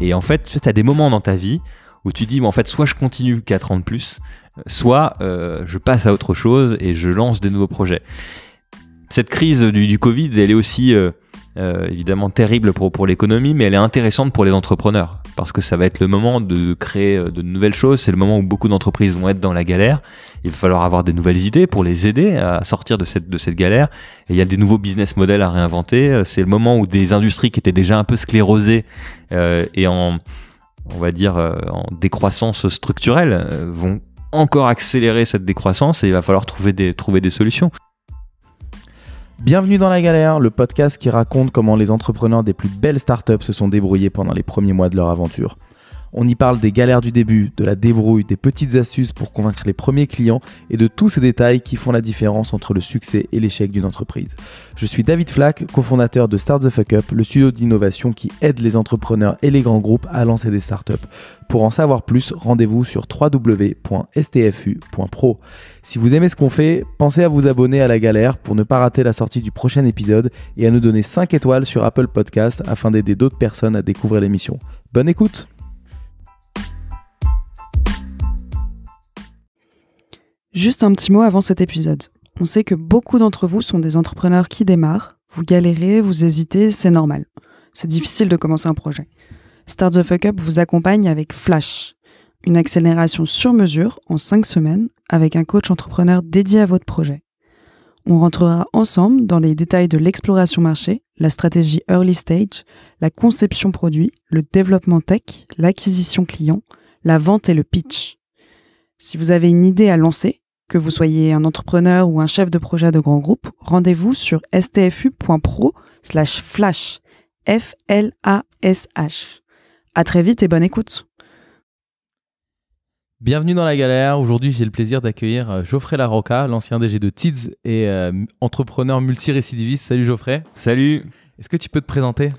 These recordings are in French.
Et en fait, tu as des moments dans ta vie où tu dis, en fait, soit je continue 4 ans de plus, soit euh, je passe à autre chose et je lance des nouveaux projets. Cette crise du, Covid, elle est aussi euh, euh, évidemment terrible pour, pour l'économie, mais elle est intéressante pour les entrepreneurs, parce que ça va être le moment de créer de nouvelles choses, c'est le moment où beaucoup d'entreprises vont être dans la galère, il va falloir avoir des nouvelles idées pour les aider à sortir de cette, de cette galère, il y a des nouveaux business models à réinventer, c'est le moment où des industries qui étaient déjà un peu sclérosées et en on va dire, en décroissance structurelle, vont encore accélérer cette décroissance et il va falloir trouver des, trouver des solutions. Bienvenue dans La Galère, le podcast qui raconte comment les entrepreneurs des plus belles startups se sont débrouillés pendant les premiers mois de leur aventure. On y parle des galères du début, de la débrouille, des petites astuces pour convaincre les premiers clients et de tous ces détails qui font la différence entre le succès et l'échec d'une entreprise. Je suis David Flack, cofondateur de Start the Fuck Up, le studio d'innovation qui aide les entrepreneurs et les grands groupes à lancer des startups. Pour en savoir plus, rendez-vous sur www.stfu.pro. Si vous aimez ce qu'on fait, pensez à vous abonner à la galère pour ne pas rater la sortie du prochain épisode et à nous donner 5 étoiles sur Apple Podcast afin d'aider d'autres personnes à découvrir l'émission. Bonne écoute Juste un petit mot avant cet épisode. On sait que beaucoup d'entre vous sont des entrepreneurs qui démarrent. Vous galérez, vous hésitez, c'est normal. C'est difficile de commencer un projet. Start the Fuck Up vous accompagne avec Flash, une accélération sur mesure en 5 semaines avec un coach entrepreneur dédié à votre projet. On rentrera ensemble dans les détails de l'exploration marché, la stratégie early stage, la conception produit, le développement tech, l'acquisition client, la vente et le pitch. Si vous avez une idée à lancer, que vous soyez un entrepreneur ou un chef de projet de grand groupe, rendez-vous sur stfu.pro slash flash. F-L-A-S-H. À très vite et bonne écoute. Bienvenue dans la galère. Aujourd'hui, j'ai le plaisir d'accueillir euh, Geoffrey Larocca, l'ancien DG de TIDS et euh, entrepreneur multirécidiviste. Salut Geoffrey. Salut. Est-ce que tu peux te présenter?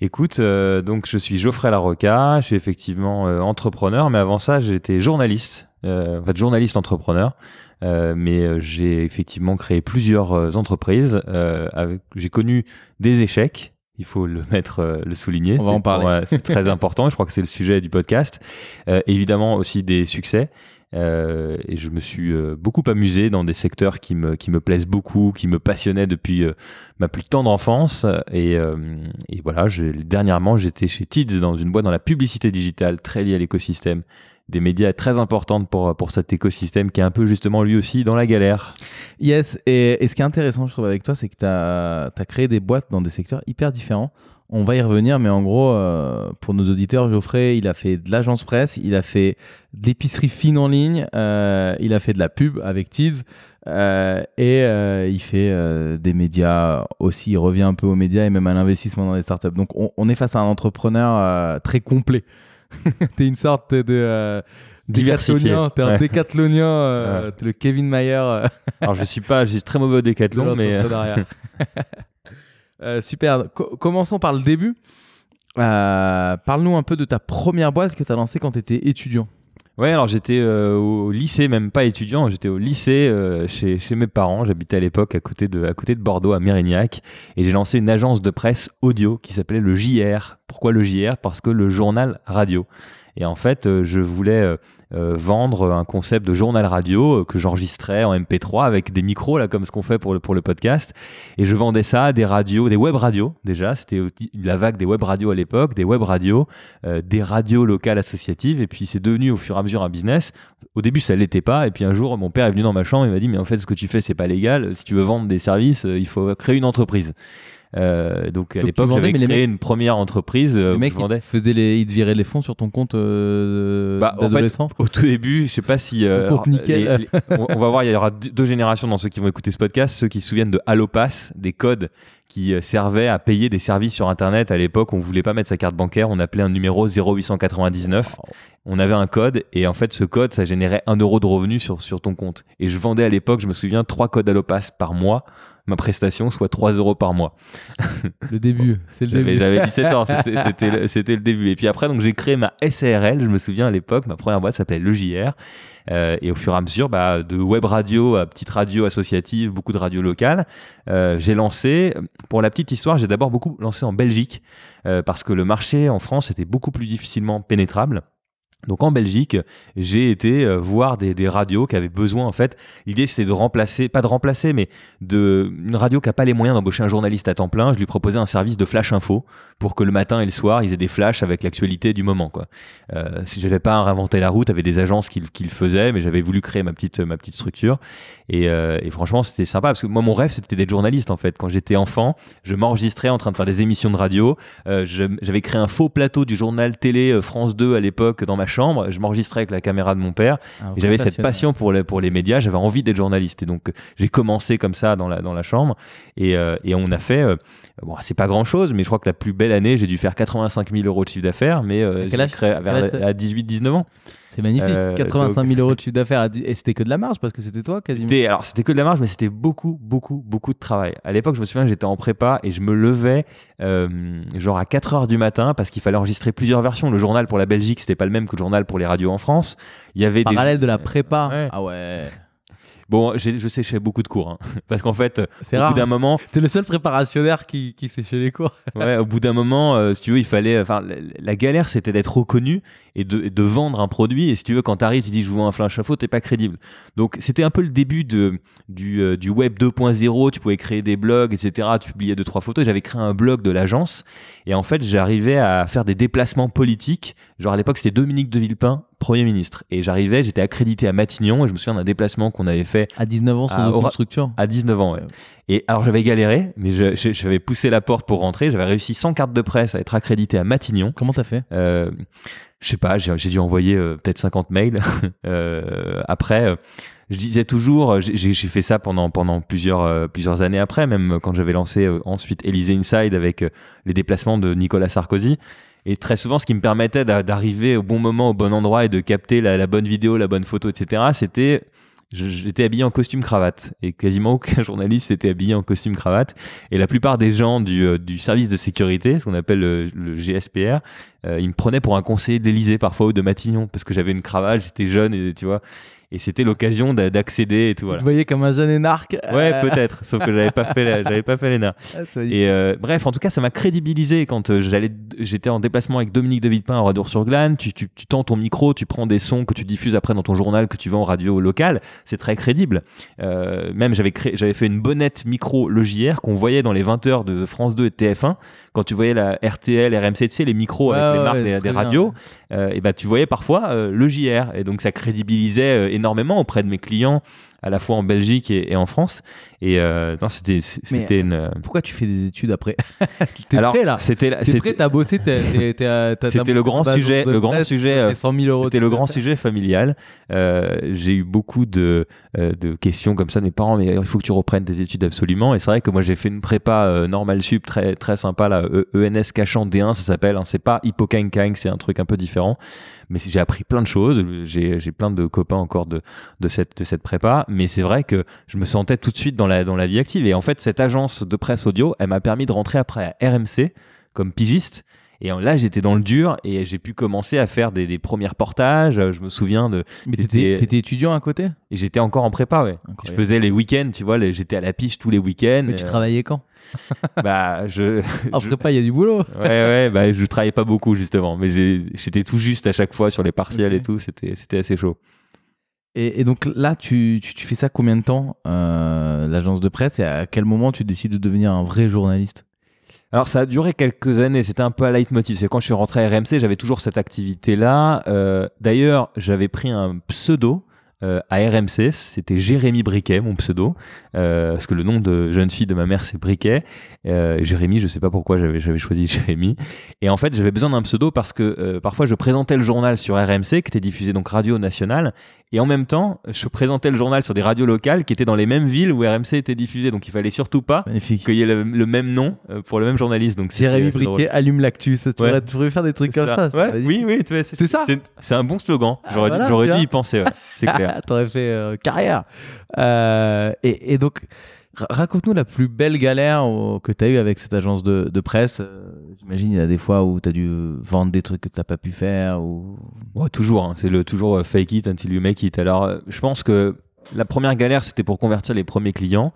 Écoute, euh, donc je suis Geoffrey Larocca, je suis effectivement entrepreneur, mais avant ça, j'étais journaliste en fait journaliste entrepreneur. Euh, mais euh, j'ai effectivement créé plusieurs entreprises. j'ai connu des échecs, il faut le mettre, le souligner. On va en parler. c'est très important. Je crois que c'est le sujet du podcast. évidemment aussi des succès. et je me suis beaucoup amusé dans des secteurs qui me, qui me plaisent beaucoup, qui me passionnaient depuis ma plus tendre enfance. Et, et voilà, dernièrement, j'étais chez Tids dans une boîte dans la publicité digitale très liée à l'écosystème des médias très importantes pour, pour cet écosystème qui est un peu justement lui aussi dans la galère. Yes, et, ce qui est intéressant, je trouve, avec toi, c'est que tu as, créé des boîtes dans des secteurs hyper différents. On va y revenir, mais en gros, euh, pour nos auditeurs, Geoffrey, il a fait de l'agence presse, il a fait de l'épicerie fine en ligne, euh, il a fait de la pub avec Tease, euh, et il fait des médias aussi, il revient un peu aux médias et même à l'investissement dans les startups. Donc on, on est face à un entrepreneur très complet. t'es une sorte de euh, diversifié. T'es un décathlonien, euh, t'es le Kevin Mayer. Euh. Alors je suis pas, je suis très mauvais au décathlon, mais super. commençons par le début. Parle-nous un peu de ta première boîte que tu as lancée quand tu étais étudiant. Ouais, alors j'étais au lycée, même pas étudiant, j'étais au lycée chez, chez, mes parents. J'habitais à l'époque à, côté de, à côté de Bordeaux, à Mérignac, et j'ai lancé une agence de presse audio qui s'appelait le JR. Pourquoi le JR Parce que le journal radio. Et en fait, euh, je voulais euh, euh, vendre un concept de journal radio que j'enregistrais en MP3 avec des micros, là, comme ce qu'on fait pour le, pour le podcast. Et je vendais ça à des radios, des web radios déjà. C'était la vague des web radios à l'époque, des web radios, des radios locales associatives. Et puis c'est devenu au fur et à mesure un business. Au début, ça l'était pas. Et puis un jour, mon père est venu dans ma chambre et m'a dit Mais en fait, ce que tu fais, c'est pas légal. Si tu veux vendre des services, il faut créer une entreprise. Euh, donc à l'époque, j'avais créé une première entreprise. Euh, les faisait les, ils te viraient les fonds sur ton compte euh, bah, d'adolescent? au tout début, je sais pas si. Euh, nickel. on, va voir, il y aura deux générations dans ceux qui vont écouter ce podcast, ceux qui se souviennent de Allopass, des codes qui servaient à payer des services sur Internet. À l'époque, on voulait pas mettre sa carte bancaire, on appelait un numéro 0899. on avait un code et en fait ce code ça générait un euro de revenus sur, sur ton compte. Et je vendais à l'époque, je me souviens, trois codes Allopass par mois ma prestation soit 3 euros par mois. Le début, c'est le début. J'avais 17 ans, c'était le, le, début. Et puis après, donc j'ai créé ma SARL, je me souviens à l'époque, ma première boîte s'appelait Le JR. Euh, et au fur et à mesure, bah, de web radio à petite radio associative, beaucoup de radio locales, euh, j'ai lancé, pour la petite histoire, j'ai d'abord beaucoup lancé en Belgique, euh, parce que le marché en France était beaucoup plus difficilement pénétrable. Donc en Belgique, j'ai été euh, voir des, radios qui avaient besoin en fait. L'idée c'était de remplacer, pas de remplacer, mais de une radio qui a pas les moyens d'embaucher un journaliste à temps plein. Je lui proposais un service de flash info pour que le matin et le soir ils aient des flashs avec l'actualité du moment quoi. Euh, si j'avais pas réinventé la route, avait des agences qui, le faisaient, mais j'avais voulu créer ma petite ma petite structure. Et, euh, et franchement c'était sympa parce que moi mon rêve c'était d'être journaliste en fait. Quand j'étais enfant, je m'enregistrais en train de faire des émissions de radio. Euh, j'avais créé un faux plateau du journal télé France 2 à l'époque dans ma chambre, je m'enregistrais avec la caméra de mon père. Ah, et j'avais cette passion pour les, pour les médias, j'avais envie d'être journaliste. Et donc, j'ai commencé comme ça dans la, dans la chambre. Et, euh, et on a fait, euh, bon, c'est pas grand chose, mais je crois que la plus belle année, j'ai dû faire 85 000 euros de chiffre d'affaires, mais euh, créé à 18-19 ans. C'est magnifique. 85 000 euros de chiffre d'affaires. Et c'était que de la marge parce que c'était toi quasiment. Alors c'était que de la marge, mais c'était beaucoup, beaucoup, beaucoup de travail. À l'époque, je me souviens, j'étais en prépa et je me levais euh, genre à 4 heures du matin parce qu'il fallait enregistrer plusieurs versions. Le journal pour la Belgique, c'était pas le même que le journal pour les radios en France. Il y avait Parallèle de la prépa. Ah ouais. Bon, je séchais beaucoup de cours, hein. parce qu'en fait, au bout d'un moment, t'es le seul préparationnaire qui, qui séchait les cours. ouais, au bout d'un moment, euh, si tu veux, il fallait, enfin, la, galère, c'était d'être reconnu et de, de, vendre un produit. Et si tu veux, quand t'arrives, tu dis je vous vends un flash info, t'es pas crédible. Donc, c'était un peu le début de du, euh, du web 2.0. Tu pouvais créer des blogs, etc. Tu publiais deux trois photos. J'avais créé un blog de l'agence et en fait, j'arrivais à faire des déplacements politiques. Genre à l'époque, c'était Dominique de Villepin Premier ministre. Et j'arrivais, j'étais accrédité à Matignon et je me souviens d'un déplacement qu'on avait fait. À 19 ans, sans aucune structure À 19 ans, ouais. Et alors j'avais galéré, mais j'avais poussé la porte pour rentrer. J'avais réussi sans carte de presse à être accrédité à Matignon. Comment t'as fait? Euh, Je sais pas, j'ai dû envoyer euh, peut-être 50 mails. euh, après, euh, je disais toujours, j'ai fait ça pendant pendant plusieurs euh, plusieurs années après, même quand j'avais lancé ensuite Élysée Inside avec les déplacements de Nicolas Sarkozy. Et très souvent, ce qui me permettait d'arriver au bon moment, au bon endroit et de capter la, bonne vidéo, la bonne photo, etc., c'était j'étais habillé en costume cravate et quasiment aucun journaliste était habillé en costume cravate et la plupart des gens du, euh, service de sécurité ce qu'on appelle le, GSPR euh, ils me prenaient pour un conseiller de l'Elysée parfois ou de Matignon parce que j'avais une cravate j'étais jeune et tu vois et c'était l'occasion d'accéder et tout. Voilà. Vous voyez comme un jeune énarque. Ouais, euh. peut-être, sauf que j'avais pas fait, j'avais pas fait l'ENA. Ah, et euh, bref, en tout cas, ça m'a crédibilisé quand euh, j'allais, j'étais en déplacement avec Dominique de Villepin à Radio sur Glane. Tu, tu, tu tends ton micro, tu prends des sons que tu diffuses après dans ton journal que tu vends en radio locale. C'est très crédible. même j'avais créé, j'avais fait une bonnette micro JR qu'on voyait dans les 20 heures de France 2 et TF1 quand tu voyais la RTL, RMC, tu sais, les micros avec les marques des, radios. et ben tu voyais parfois le JR et donc ça crédibilisait énormément auprès de mes clients à la fois en Belgique et, en France. Et euh, c'était c'était une. Euh, pourquoi tu fais des études après Alors là. C'était prêt, t'as bossé, C'était le grand sujet, le grand sujet. 100 000 euros. C'était le grand sujet familial. Euh, j'ai eu beaucoup de de questions comme ça de mes parents. Mais il faut que tu reprennes tes études absolument. Et c'est vrai que moi j'ai fait une prépa normal sup très très sympa là, ENS cachant D1 ça s'appelle. Hein, c'est pas Hippocagne c'est un truc un peu différent mais j'ai appris plein de choses. J'ai plein de copains encore de, de, cette, de cette prépa, mais c'est vrai que je me sentais tout de suite dans la, dans la vie active. Et en fait, cette agence de presse audio, elle m'a permis de rentrer après à RMC comme pigiste. Et là, j'étais dans le dur et j'ai pu commencer à faire des, des premiers reportages. Je me souviens de. Mais t'étais, étais étudiant à côté? Et j'étais encore en prépa, ouais. Je faisais les week-ends, tu vois. J'étais à la piche tous les week-ends. Mais tu travaillais quand? Bah, je. En prépa, il y a du boulot. ouais, ouais. Bah, je travaillais pas beaucoup justement, mais j'étais tout juste à chaque fois sur les partiels et tout. C'était, c'était assez chaud. Et, donc là, tu, tu, fais ça combien de temps, euh, l'agence de presse, et à quel moment tu décides de devenir un vrai journaliste? Alors ça a duré quelques années, c'était un peu à leitmotiv. C'est quand je suis rentré à RMC, j'avais toujours cette activité-là. Euh, d'ailleurs, j'avais pris un pseudo euh, à RMC. C'était Jérémy Briquet, mon pseudo, parce que le nom de jeune fille de ma mère, c'est Briquet. Jérémy, je sais pas pourquoi j'avais choisi Jérémy. Et en fait, j'avais besoin d'un pseudo parce que parfois je présentais le journal sur RMC, qui était diffusé donc radio nationale, et en même temps, je présentais le journal sur des radios locales qui étaient dans les mêmes villes où RMC était diffusé. Donc il fallait surtout pas qu'il y ait le, le même nom euh, pour le même journaliste. Donc Jérémy drôle. Briquet allume l'actu. Tu Ouais. pourrais- tu pourrais faire des trucs comme ça. Ouais, oui, oui, C'est ça C'est un bon slogan. Ah, J'aurais dû- voilà, y penser. ouais. C'est clair. T'aurais fait euh, carrière. Euh, et, et donc, raconte-nous la plus belle galère au- que tu as eue avec cette agence de, de presse. Euh, J'imagine il y a des fois où tu as dû vendre des trucs que tu pas pu faire. Ou... Ouais, toujours, hein, c'est le toujours euh, fake it until you make it. Alors, euh, je pense que la première galère, c'était pour convertir les premiers clients.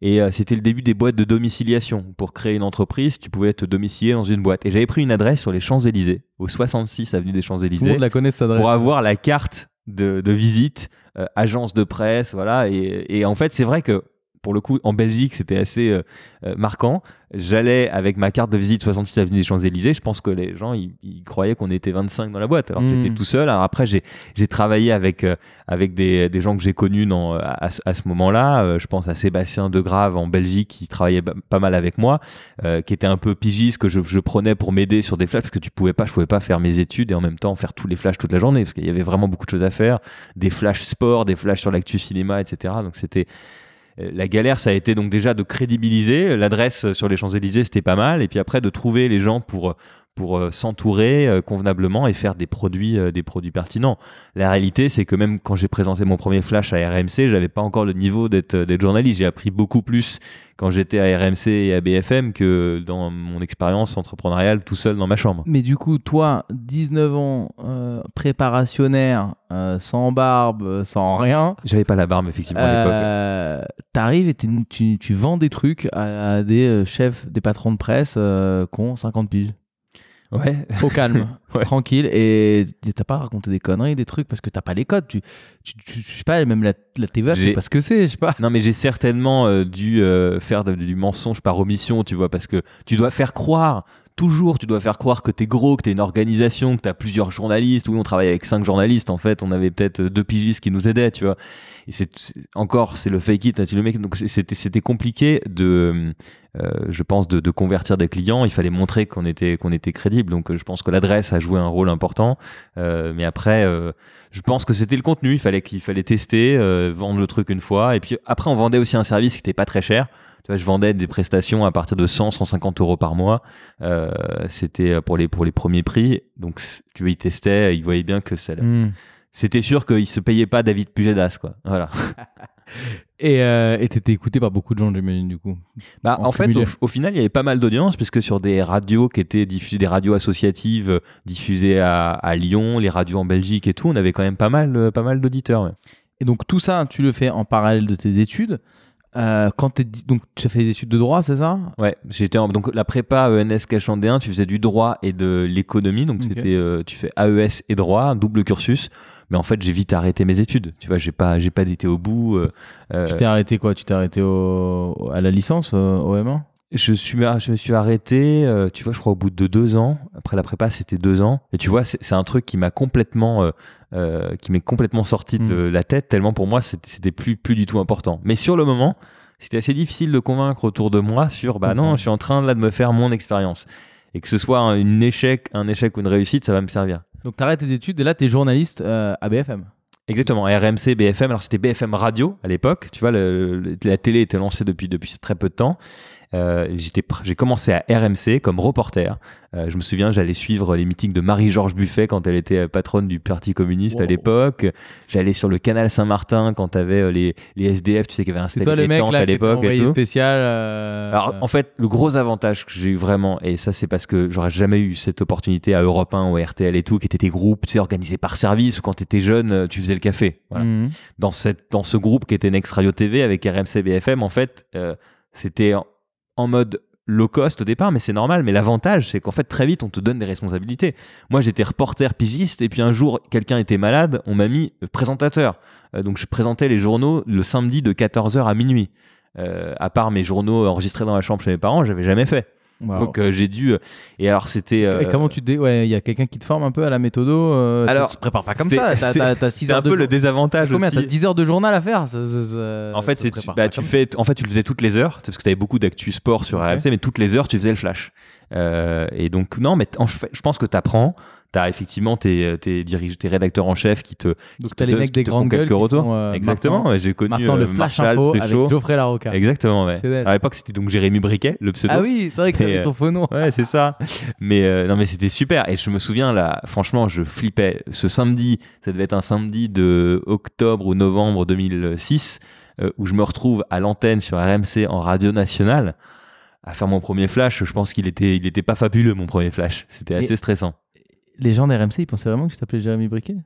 Et euh, c'était le début des boîtes de domiciliation. Pour créer une entreprise, tu pouvais te domicilier dans une boîte. Et j'avais pris une adresse sur les Champs-Élysées, au 66 avenue des Champs-Élysées, la connaît, cette adresse. pour avoir la carte de, de visite, euh, agence de presse, voilà. Et, et en fait, c'est vrai que pour le coup, en Belgique, c'était assez euh, euh, marquant. J'allais avec ma carte de visite 66 avenue des Champs-Élysées. Je pense que les gens, ils, ils croyaient qu'on était 25 dans la boîte. Alors que j'étais tout seul. Alors après, j'ai travaillé avec, euh, avec des, des gens que j'ai connus dans, à, ce- à ce moment-là. Euh, je pense à Sébastien Degrave en Belgique qui travaillait pas mal avec moi, qui était un peu pigiste que je, je prenais pour m'aider sur des flashs parce que tu pouvais pas, je pouvais pas faire mes études et en même temps faire tous les flashs toute la journée parce qu'il y avait vraiment beaucoup de choses à faire. Des flashs sport, des flashs sur l'actu cinéma, etc. Donc c'était la galère, ça a été donc déjà de crédibiliser. L'adresse sur les Champs-Élysées, c'était pas mal. Et puis après, de trouver les gens pour, pour euh, s'entourer euh, convenablement et faire des produits, euh, des produits pertinents. La réalité, c'est que même quand j'ai présenté mon premier flash à RMC, j'avais pas encore le niveau d'être journaliste. J'ai appris beaucoup plus quand j'étais à RMC et à BFM que dans mon expérience entrepreneuriale tout seul dans ma chambre. Mais du coup, toi, 19 ans, préparationnaire, sans barbe, sans rien, J'avais pas la barbe, effectivement, à l'époque. t'arrives et tu, tu vends des trucs à, à des chefs, des patrons de presse qui ont 50 piges. Ouais. Au calme, Ouais. tranquille. Et t'as pas raconté des conneries, des trucs, parce que t'as pas les codes. Tu, tu, tu- je sais pas, même la, la TVA, je sais pas ce que c'est, je sais pas. Non, mais j'ai certainement euh, dû euh, faire de- du mensonge par omission, tu vois, parce que tu dois faire croire, toujours, tu dois faire croire que t'es gros, que t'es une organisation, que t'as plusieurs journalistes. Oui, on travaille avec cinq journalistes, en fait, on avait peut-être euh, deux pigistes qui nous aidaient, tu vois. Et c'est encore, c'est le fake it, make it. Donc c'était c'était compliqué de, je pense, de, de convertir des clients. Il fallait montrer qu'on était qu'on était crédible. Donc euh, je pense que l'adresse a joué un rôle important. Euh, mais après, euh, je pense que c'était le contenu. Il fallait qu'il fallait tester, euh, vendre le truc une fois. Et puis après, on vendait aussi un service qui était pas très cher. Tu vois, je vendais des prestations à partir de 100, 150 euros par mois. Euh, c'était pour les pour les premiers prix. Donc tu vois, ils testaient, ils voyaient bien que ça. Hmm. C'était sûr qu'ils se payaient pas David Pujadas, quoi. Voilà. Et euh, t'étais écouté par beaucoup de gens, j'imagine, du coup. Bah, En en fait, au, au final, il y avait pas mal d'audience, puisque sur des radios qui étaient diffusées, des radios associatives euh, diffusées à, à Lyon, les radios en Belgique et tout, on avait quand même pas mal, euh, pas mal d'auditeurs. ouais. Et donc tout ça, tu le fais en parallèle de tes études. Euh, quand di- donc tu as fait des études de droit, c'est ça? Ouais, j'étais en, donc la prépa ENS Cachandéen, tu faisais du droit et de l'économie, donc c'était euh, tu fais AES et droit, double cursus. Mais en fait, j'ai vite arrêté mes études. Tu vois, j'ai pas j'ai pas été au bout. euh, euh, Tu t'es arrêté quoi? Tu t'es arrêté au, à la licence euh, au M1 je suis je me suis arrêté, euh, tu vois, je crois au bout de deux ans. Après la prépa, c'était deux ans. Et tu vois, c'est un truc qui m'a complètement euh, euh, qui m'est complètement sorti de la tête tellement pour moi c'était plus plus du tout important. Mais sur le moment, c'était assez difficile de convaincre autour de moi sur bah non, Mhm. je suis en train là de me faire mon expérience et que ce soit un, échec, un échec ou une réussite, ça va me servir. Donc tu arrêtes tes études et là tu es journaliste euh, à BFM. Exactement, RMC, BFM. Alors c'était BFM Radio à l'époque. Tu vois, la télé était lancée depuis depuis très peu de temps. Euh, j'ai commencé à RMC comme reporter. Euh, je me souviens, j'allais suivre les meetings de Marie-Georges Buffet quand elle était euh, patronne du Parti communiste à l'époque. J'allais sur le canal Saint-Martin quand t'avais euh, les, les SDF, tu sais qu'il y avait un mec détente là à l'époque spécial. euh, Alors en fait, le gros avantage que j'ai eu vraiment, et ça c'est parce que j'aurais jamais eu cette opportunité à Europe 1 ou à RTL et tout, qui étaient des groupes, tu sais, organisés par service, ou quand t'étais jeune, euh, tu faisais le café. Voilà mhm. dans, cette, dans ce groupe qui était Next Radio TV avec RMC BFM, en fait, euh, c'était en, mode low cost au départ, mais c'est normal. Mais l'avantage, c'est qu'en fait, très vite, on te donne des responsabilités. Moi, j'étais reporter pigiste, et puis un jour, quelqu'un était malade, on m'a mis présentateur. Euh, donc, je présentais les journaux le samedi de 14h à minuit. Euh, à part mes journaux enregistrés dans la chambre chez mes parents, j'avais jamais fait. Wow. Donc euh, j'ai dû. euh, et alors c'était. euh, Et comment tu te dé... Ouais, il y a quelqu'un qui te forme un peu à la méthodo. euh, tu Alors, te prépares pas comme ça. T'as, c'est- un de peu le désavantage Combien T'as aussi. 10 heures de journal à faire ça- ça- ça- En fait, tu, bah, tu fais, en fait, tu le faisais toutes les heures, c'est parce que tu avais beaucoup d'actu sport sur. RMC, mais toutes les heures, tu faisais le flash. Et donc, non, mais en fait, je pense que tu apprends. Tu as effectivement tes, tes, dirige- tes rédacteurs en chef qui te. Donc qui te t'as les mecs qui des grandes gueules quelques retours. font, euh, Exactement, j'ai connu le euh, flash Marshall, info avec Geoffrey Larocca. Exactement, ouais. À l'époque, c'était donc Jérémy Briquet, le pseudo. Ah oui, c'est vrai que t'avais euh, ton faux nom. Ouais, c'est ça. Mais euh, non, mais c'était super. Et je me souviens là, franchement, je flippais. Ce samedi, ça devait être un samedi de octobre ou novembre 2006, euh, où je me retrouve à l'antenne sur RMC en radio nationale à faire mon premier flash. Je pense qu'il était, il était pas fabuleux mon premier flash. C'était Et- assez stressant. Les gens d'RMC, ils pensaient vraiment que tu t'appelais Jérémy Briquet?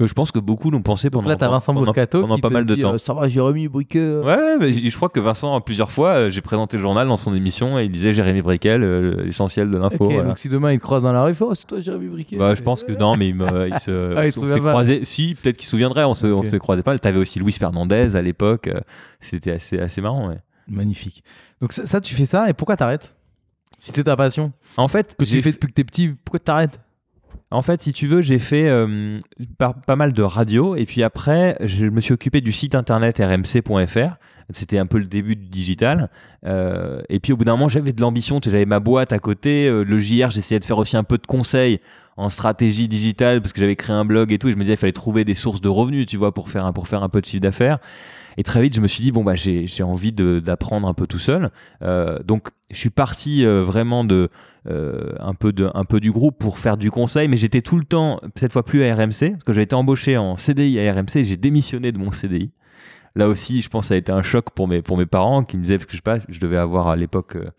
Euh, je pense que beaucoup l'ont pensé Donc pendant, là, t'as Vincent pendant- Moscato pendant qui pas mal de temps. euh, ça va, Jérémy Briquet. Ouais, ouais, mais je crois que Vincent, plusieurs fois, euh, j'ai présenté le journal dans son émission et il disait Jérémy Briquel, euh, l'essentiel de l'info. Voilà. donc si demain il te croise dans la rue, il fait Oh, c'est toi Jérémy Briquet? Bah, je pense que non, mais il, me, il se, Ah, il se on croisés. Si, peut-être qu'il se souviendrait, on se, on Ok. se croisait pas. T'avais aussi Luis Fernandez à l'époque. euh, C'était assez, assez marrant. ouais. Magnifique. Donc ça, ça, tu fais ça et pourquoi t'arrêtes? Si c'est ta passion, En fait, que tu fais depuis que t'es petit, pourquoi t'arrêtes? En fait, si tu veux, j'ai fait euh, pas mal de radio et puis après, je me suis occupé du site internet rmc.fr. C'était un peu le début du digital. Euh, et puis au bout d'un moment, j'avais de l'ambition. J'avais ma boîte à côté. euh, le JR, j'essayais de faire aussi un peu de conseils en stratégie digitale parce que j'avais créé un blog et tout. Et je me disais, il fallait trouver des sources de revenus, tu vois, pour faire pour faire un peu de chiffre d'affaires. Et très vite, je me suis dit, bon, bah, j'ai envie d'apprendre un peu tout seul. Euh, donc, je suis parti euh, vraiment de, euh, un, peu de, un peu du groupe pour faire du conseil, mais j'étais tout le temps, cette fois plus à RMC, parce que j'avais été embauché en CDI à RMC j'ai démissionné de mon CDI. Là aussi, je pense que ça a été un choc pour mes, pour mes parents qui me disaient, parce que je, sais pas, je devais avoir à l'époque euh,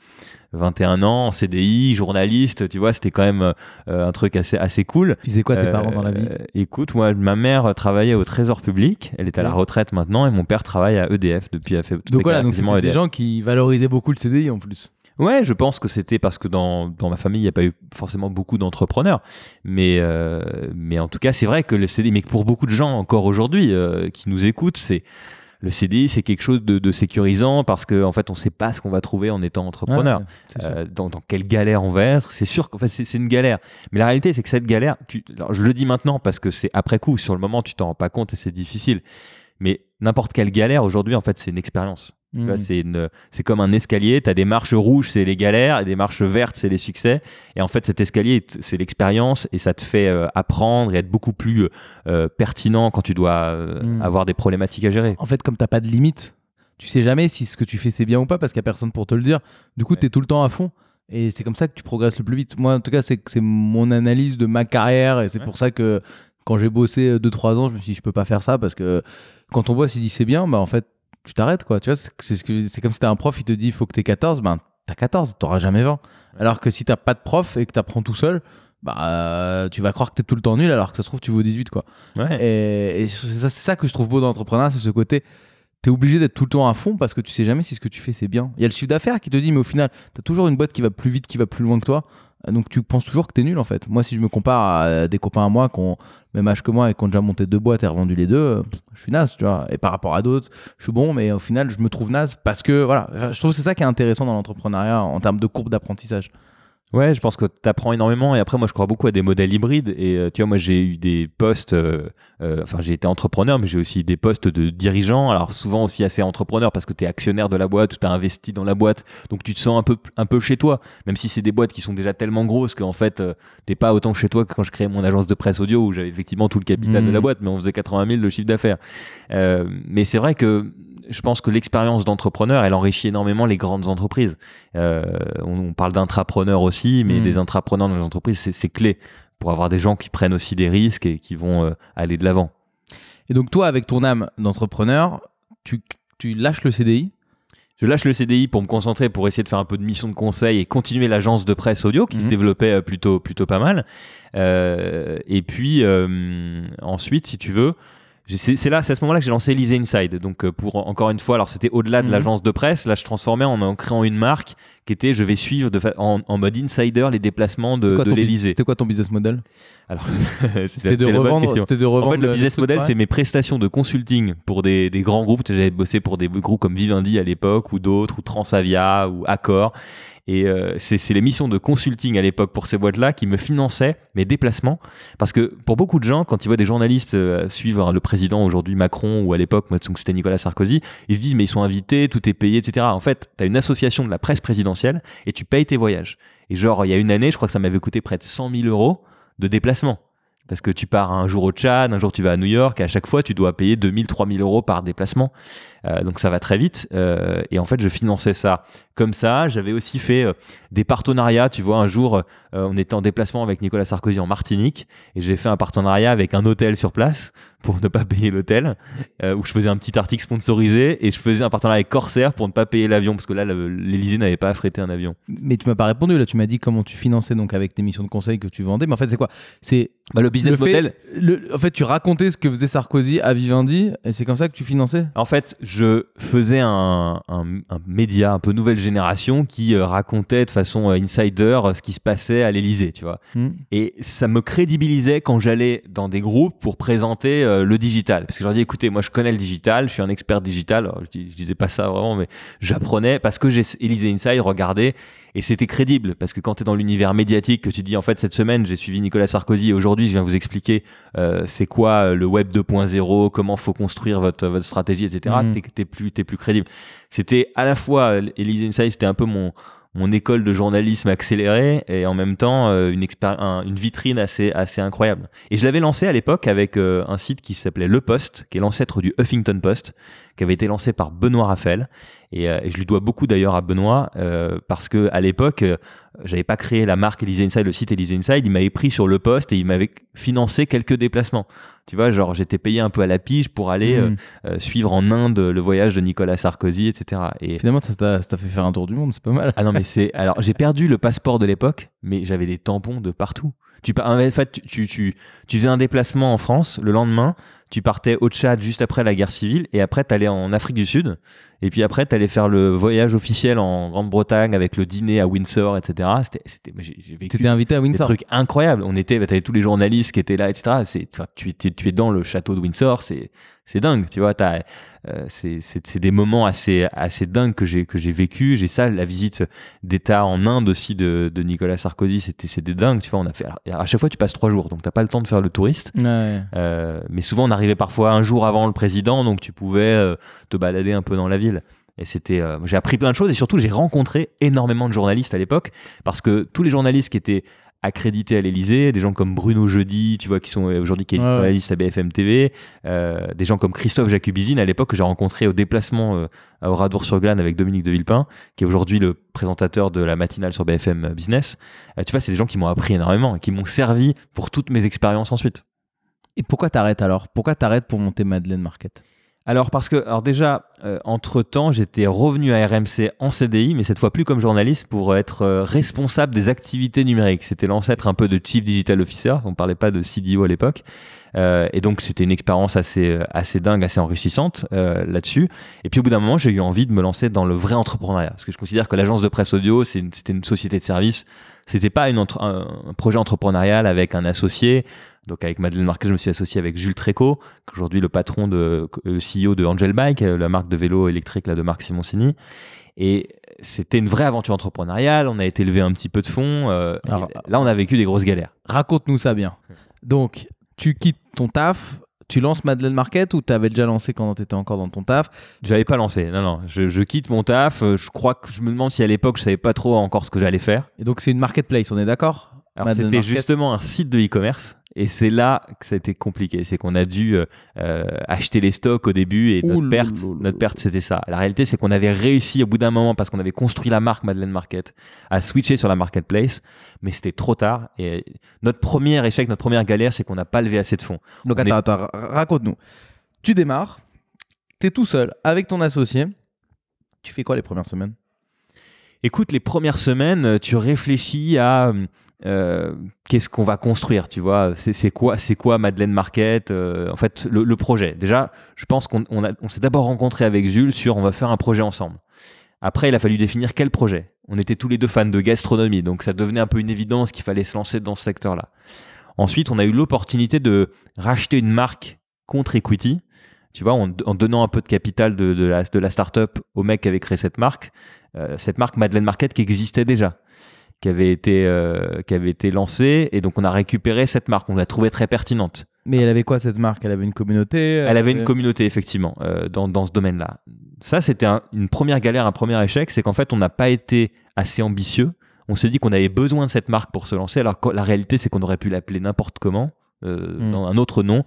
21 ans, en CDI, journaliste, tu vois, c'était quand même euh, un truc assez, assez cool. Ils faisaient quoi tes Euh, parents dans la vie? Écoute, moi, ma mère travaillait au Trésor public, elle est à la retraite maintenant, et mon père travaille à EDF depuis, elle fait Donc voilà, donc c'était des EDF. gens qui valorisaient beaucoup le CDI en plus. Ouais, je pense que c'était parce que dans, dans ma famille, il n'y a pas eu forcément beaucoup d'entrepreneurs. Mais, euh, mais en tout cas, c'est vrai que le CDI, mais pour beaucoup de gens encore aujourd'hui euh, qui nous écoutent, c'est le CDI, c'est quelque chose de, de sécurisant parce qu'en en fait, on ne sait pas ce qu'on va trouver en étant entrepreneur. Euh, dans, dans quelle galère on va être, c'est sûr qu'en fait c'est c'est une galère. Mais la réalité c'est que cette galère, tu, alors, je le dis maintenant parce que c'est après coup, sur le moment tu t'en rends pas compte et c'est difficile. Mais n'importe quelle galère aujourd'hui en fait c'est une expérience. Tu vois, Mm. c'est comme un escalier. Tu as des marches rouges, c'est les galères, et des marches vertes, c'est les succès. Et en fait, cet escalier, c'est l'expérience, et ça te fait euh, apprendre et être beaucoup plus euh, pertinent quand tu dois euh, Mm. avoir des problématiques à gérer. En fait, comme t'as pas de limite, tu sais jamais si ce que tu fais c'est bien ou pas parce qu'il y a personne pour te le dire. Du coup, Ouais. tu es tout le temps à fond. Et c'est comme ça que tu progresses le plus vite. Moi, en tout cas, c'est mon analyse de ma carrière. Et c'est Ouais. pour ça que quand j'ai bossé 2-3 ans, je me suis dit, je peux pas faire ça parce que quand ton boss il dit c'est bien, bah en fait, tu t'arrêtes quoi. Tu vois, c'est ce que c'est comme si t'as un prof, il te dit il faut que t'aies 14, ben t'as 14, t'auras jamais 20. Alors que si t'as pas de prof et que t'apprends tout seul, bah euh, tu vas croire que t'es tout le temps nul alors que ça se trouve tu vaux 18 quoi. Ouais. Et, et c'est ça, ça que je trouve beau dans l'entrepreneuriat, c'est ce côté. Tu es obligé d'être tout le temps à fond parce que tu sais jamais si ce que tu fais c'est bien. Il y a le chiffre d'affaires qui te dit, mais au final, tu as toujours une boîte qui va plus vite, qui va plus loin que toi. Donc tu penses toujours que tu es nul en fait. Moi, si je me compare à des copains à moi qui ont même âge que moi et qui ont déjà monté deux boîtes et revendu les deux, euh, je suis naze, tu vois. Et par rapport à d'autres, je suis bon, mais au final, je me trouve naze parce que voilà, je trouve que c'est ça qui est intéressant dans l'entrepreneuriat en termes de courbe d'apprentissage. Ouais, je pense que tu apprends énormément. Et après, moi, je crois beaucoup à des modèles hybrides. Et euh, tu vois, moi, j'ai eu des postes. euh, euh, Enfin, j'ai été entrepreneur, mais j'ai aussi eu des postes de dirigeant. Alors, souvent aussi assez entrepreneur parce que tu es actionnaire de la boîte ou tu as investi dans la boîte. Donc, tu te sens un peu, un peu chez toi. Même si c'est des boîtes qui sont déjà tellement grosses qu'en fait, euh, t'es pas autant chez toi que quand je créais mon agence de presse audio où j'avais effectivement tout le capital de la boîte, mais on faisait 80 000 de chiffre d'affaires. Mais c'est vrai que je pense que l'expérience d'entrepreneur, elle enrichit énormément les grandes entreprises. Euh, on, on parle d'intrapreneurs aussi, mais Mm. des intrapreneurs dans les entreprises, c'est- clé pour avoir des gens qui prennent aussi des risques et qui vont euh, aller de l'avant. Et donc toi, avec ton âme d'entrepreneur, tu, tu lâches le CDI. Je lâche le CDI pour me concentrer, pour essayer de faire un peu de mission de conseil et continuer l'agence de presse audio qui se développait euh, plutôt, plutôt pas mal. Euh, et puis euh, ensuite, si tu veux, c'est là, c'est à ce moment-là que j'ai lancé Elise Inside. Donc euh, pour encore une fois, alors c'était au-delà de Mhm. l'agence de presse. Là, je transformais en, en créant une marque qui était, je vais suivre de en, en mode insider les déplacements de, de l'Elysée. C'était quoi ton business model? Alors, C'était de bonne revendre. de En fait, le business model, c'est mes prestations de consulting pour des, des grands groupes. J'avais bossé pour des groupes comme Vivendi à l'époque, ou d'autres, ou Transavia, ou Accor. Et euh, c'est les missions de consulting à l'époque pour ces boîtes-là qui me finançaient mes déplacements. Parce que pour beaucoup de gens, quand ils voient des journalistes euh, suivre le président, aujourd'hui Macron, ou à l'époque, c'était Nicolas Sarkozy, ils se disent, mais ils sont invités, tout est payé, etc. En fait, tu as une association de la presse présidentielle et tu payes tes voyages. Et genre, il y a une année, je crois que ça m'avait coûté près de 100 000 euros de déplacement. Parce que tu pars un jour au Tchad, un jour tu vas à New York, et à chaque fois tu dois payer 2000, 3000 euros par déplacement. Euh, donc ça va très vite. Euh, et en fait, je finançais ça comme ça. J'avais aussi fait euh, des partenariats. Tu vois, un jour, on était en déplacement avec Nicolas Sarkozy en Martinique, et j'ai fait un partenariat avec un hôtel sur place pour ne pas payer l'hôtel, euh, où je faisais un petit article sponsorisé, et je faisais un partenariat avec Corsair pour ne pas payer l'avion, parce que là, le- l'Élysée n'avait pas affrété un avion. Mais tu m'as pas répondu là. Tu m'as dit comment tu finançais donc avec tes missions de conseil que tu vendais. Mais en fait, c'est quoi? C'est Bah, le business le fait- model, le- en fait, tu racontais ce que faisait Sarkozy à Vivendi et c'est comme ça que tu finançais? En fait, je faisais un, un- un média un peu nouvelle génération qui euh, racontait de façon euh, insider ce qui se passait à l'Élysée, tu vois. Hmm. Et ça me crédibilisait quand j'allais dans des groupes pour présenter euh, le digital. Parce que je leur dis, écoutez, moi je connais le digital, je suis un expert digital. Alors, je, dis- je disais pas ça vraiment, mais j'apprenais parce que j'ai Élysée Inside, regardé, et c'était crédible. Parce que quand tu es dans l'univers médiatique, que tu dis, en fait, cette semaine, j'ai suivi Nicolas Sarkozy et aujourd'hui, je viens vous expliquer euh, c'est quoi euh, le web 2.0, comment faut construire votre, votre stratégie, etc. Mhm. T'es, t'es plus, t'es plus crédible. C'était à la fois, Élysée Inside, c'était un peu mon, mon école de journalisme accéléré et en même temps euh, une, vitrine assez, assez incroyable. Et je l'avais lancé à l'époque avec euh, un site qui s'appelait Le Post, qui est l'ancêtre du Huffington Post, qui avait été lancé par Benoît Raphaël. Et, euh, et je lui dois beaucoup d'ailleurs à Benoît euh, parce que à l'époque, euh, j'avais pas créé la marque Elysée Inside, le site Elysée Inside. Il m'avait pris sur Le Post et il m'avait financé quelques déplacements. Tu vois, genre j'étais payé un peu à la pige pour aller Hmm. euh, suivre en Inde le voyage de Nicolas Sarkozy, etc. Et Finalement, ça t'a fait faire un tour du monde, c'est pas mal. ah non, mais c'est. Alors, j'ai perdu le passeport de l'époque, mais j'avais des tampons de partout. Tu, en fait, tu, tu, tu, tu faisais un déplacement en France, le lendemain, tu partais au Tchad juste après la guerre civile, et après, tu en Afrique du Sud, et puis après, tu allais faire le voyage officiel en Grande-Bretagne avec le dîner à Windsor, etc. C'était. c'était- J'ai vécu T'étais invité à des Windsor. trucs incroyables. On était, t'avais tous les journalistes qui étaient là, etc. C'est, tu, es- tu es dans le château de Windsor, c'est, c'est dingue, tu vois. T'as, euh, c'est, c'est, c'est des moments assez, assez dingues que j'ai, que j'ai vécu. J'ai ça, la visite d'État en Inde aussi de, de Nicolas Sarkozy, c'était, c'est des dingues, tu vois. On a fait, alors, à chaque fois, tu passes trois jours, donc t'as pas le temps de faire le touriste. Ouais. Euh, mais souvent, on arrivait parfois un jour avant le président, donc tu pouvais euh, te balader un peu dans la ville. Et c'était, euh, j'ai appris plein de choses et surtout j'ai rencontré énormément de journalistes à l'époque parce que tous les journalistes qui étaient accrédités à l'Elysée, des gens comme Bruno Jeudi, tu vois, qui sont euh, aujourd'hui qui est ouais. journaliste à BFM TV, euh, des gens comme Christophe Jacubizine à l'époque que j'ai rencontré au déplacement euh, à Oradour-sur-Glane avec Dominique de Villepin, qui est aujourd'hui le présentateur de la matinale sur BFM Business. Euh, tu vois, c'est des gens qui m'ont appris énormément et qui m'ont servi pour toutes mes expériences ensuite. Et pourquoi t'arrêtes alors? Pourquoi t'arrêtes pour monter Madeleine Market Alors parce que, alors déjà, entre temps, j'étais revenu à RMC en CDI, mais cette fois plus comme journaliste pour être euh, responsable des activités numériques. C'était l'ancêtre un peu de Chief Digital Officer. On parlait pas de CDO à l'époque. Euh, et donc c'était une expérience assez assez dingue, assez enrichissante euh, là-dessus. Et puis au bout d'un moment, j'ai eu envie de me lancer dans le vrai entrepreneuriat, parce que je considère que l'agence de presse audio, c'est une- c'était une société de service. C'était pas entre- un projet entrepreneurial avec un associé. Donc avec Madeleine Marquet, je me suis associé avec Jules Tréco, qui est aujourd'hui le patron de le CEO de Angel Bike, euh, la marque de vélo électrique là, de Marc Simoncini. Et c'était une vraie aventure entrepreneuriale. On a été levé un petit peu de fonds. euh, Alors, là, on a vécu des grosses galères. Raconte-nous ça bien. Donc, tu quittes ton taf, tu lances Madeleine Market ou t'avais déjà lancé quand t'étais encore dans ton taf? J'avais pas lancé. Non, non. Je, je quitte mon taf. Euh, Je crois que je me demande si à l'époque, je savais pas trop encore ce que j'allais faire. Et donc, c'est une marketplace, on est d'accord? Alors c'était justement un site de e-commerce et c'est là que ça a été compliqué. C'est qu'on a dû euh, euh, acheter les stocks au début et notre perte, notre perte c'était ça. La réalité c'est qu'on avait réussi au bout d'un moment parce qu'on avait construit la marque Madeleine Market à switcher sur la marketplace, mais c'était trop tard. Et notre premier échec, notre première galère, c'est qu'on n'a pas levé assez de fonds. Donc, On attends, attends, ra- raconte-nous. Tu démarres, t'es tout seul avec ton associé. Tu fais quoi les premières semaines? Écoute, les premières semaines, euh, tu réfléchis à euh, qu'est-ce qu'on va construire, tu vois? C'est quoi, c'est quoi Madeleine Market euh, En fait, le, projet? Déjà, je pense qu'on s'est d'abord rencontré avec Jules sur on va faire un projet ensemble. Après, il a fallu définir quel projet? On était tous les deux fans de gastronomie, donc ça devenait un peu une évidence qu'il fallait se lancer dans ce secteur-là. Ensuite, on a eu l'opportunité de racheter une marque contre equity Tu vois, en, donnant un peu de capital de, la, de startup au mec qui avait créé cette marque, euh, cette marque Madeleine Market qui existait déjà, qui avait été, euh, qui avait été lancée, et donc on a récupéré cette marque, on l'a trouvée très pertinente. Mais elle avait quoi cette marque? Elle avait une communauté? Elle avait une communauté, effectivement, euh, dans, dans ce domaine-là. Ça, c'était un- une première galère, un premier échec, c'est qu'en fait, on n'a pas été assez ambitieux. On s'est dit qu'on avait besoin de cette marque pour se lancer, alors que la réalité, c'est qu'on aurait pu l'appeler n'importe comment, euh, Mm. dans un autre nom.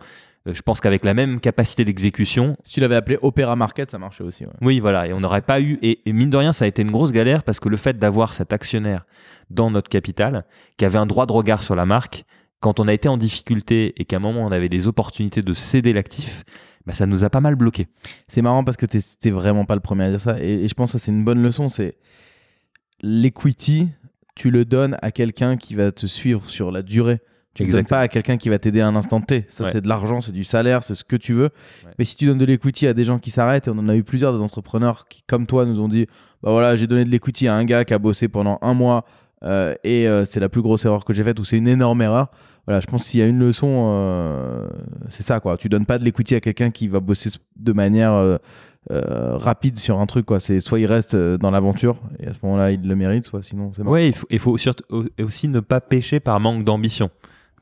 Euh, je pense qu'avec la même capacité d'exécution, Si tu l'avais appelé Opera Market, ça marchait aussi. ouais. oui, voilà, et on n'aurait pas eu. Et, et mine de rien, ça a été une grosse galère parce que le fait d'avoir cet actionnaire dans notre capital, qui avait un droit de regard sur la marque, quand on a été en difficulté et qu'à un moment on avait des opportunités de céder l'actif, bah, ça nous a pas mal bloqué. C'est marrant parce que t'es t'es vraiment pas le premier à dire ça. Et, et je pense que ça, c'est une bonne leçon. C'est l'equity, tu le donnes à quelqu'un qui va te suivre sur la durée. Tu ne donnes pas à quelqu'un qui va t'aider à un instant T. Ça, Ouais. c'est de l'argent, c'est du salaire, c'est ce que tu veux. Ouais. Mais si tu donnes de l'equity à des gens qui s'arrêtent, et on en a eu plusieurs des entrepreneurs qui, comme toi, nous ont dit Bah voilà, j'ai donné de l'equity à un gars qui a bossé pendant un mois euh, et euh, c'est la plus grosse erreur que j'ai faite ou c'est une énorme erreur. Voilà, je pense qu'il y a une leçon, euh, c'est ça quoi. Tu donnes pas de l'equity à quelqu'un qui va bosser de manière rapide sur un truc quoi. C'est soit il reste dans l'aventure et à ce moment-là il le mérite, soit sinon c'est mort. Ouais, il faut, il faut surtout- aussi ne pas pêcher par manque d'ambition.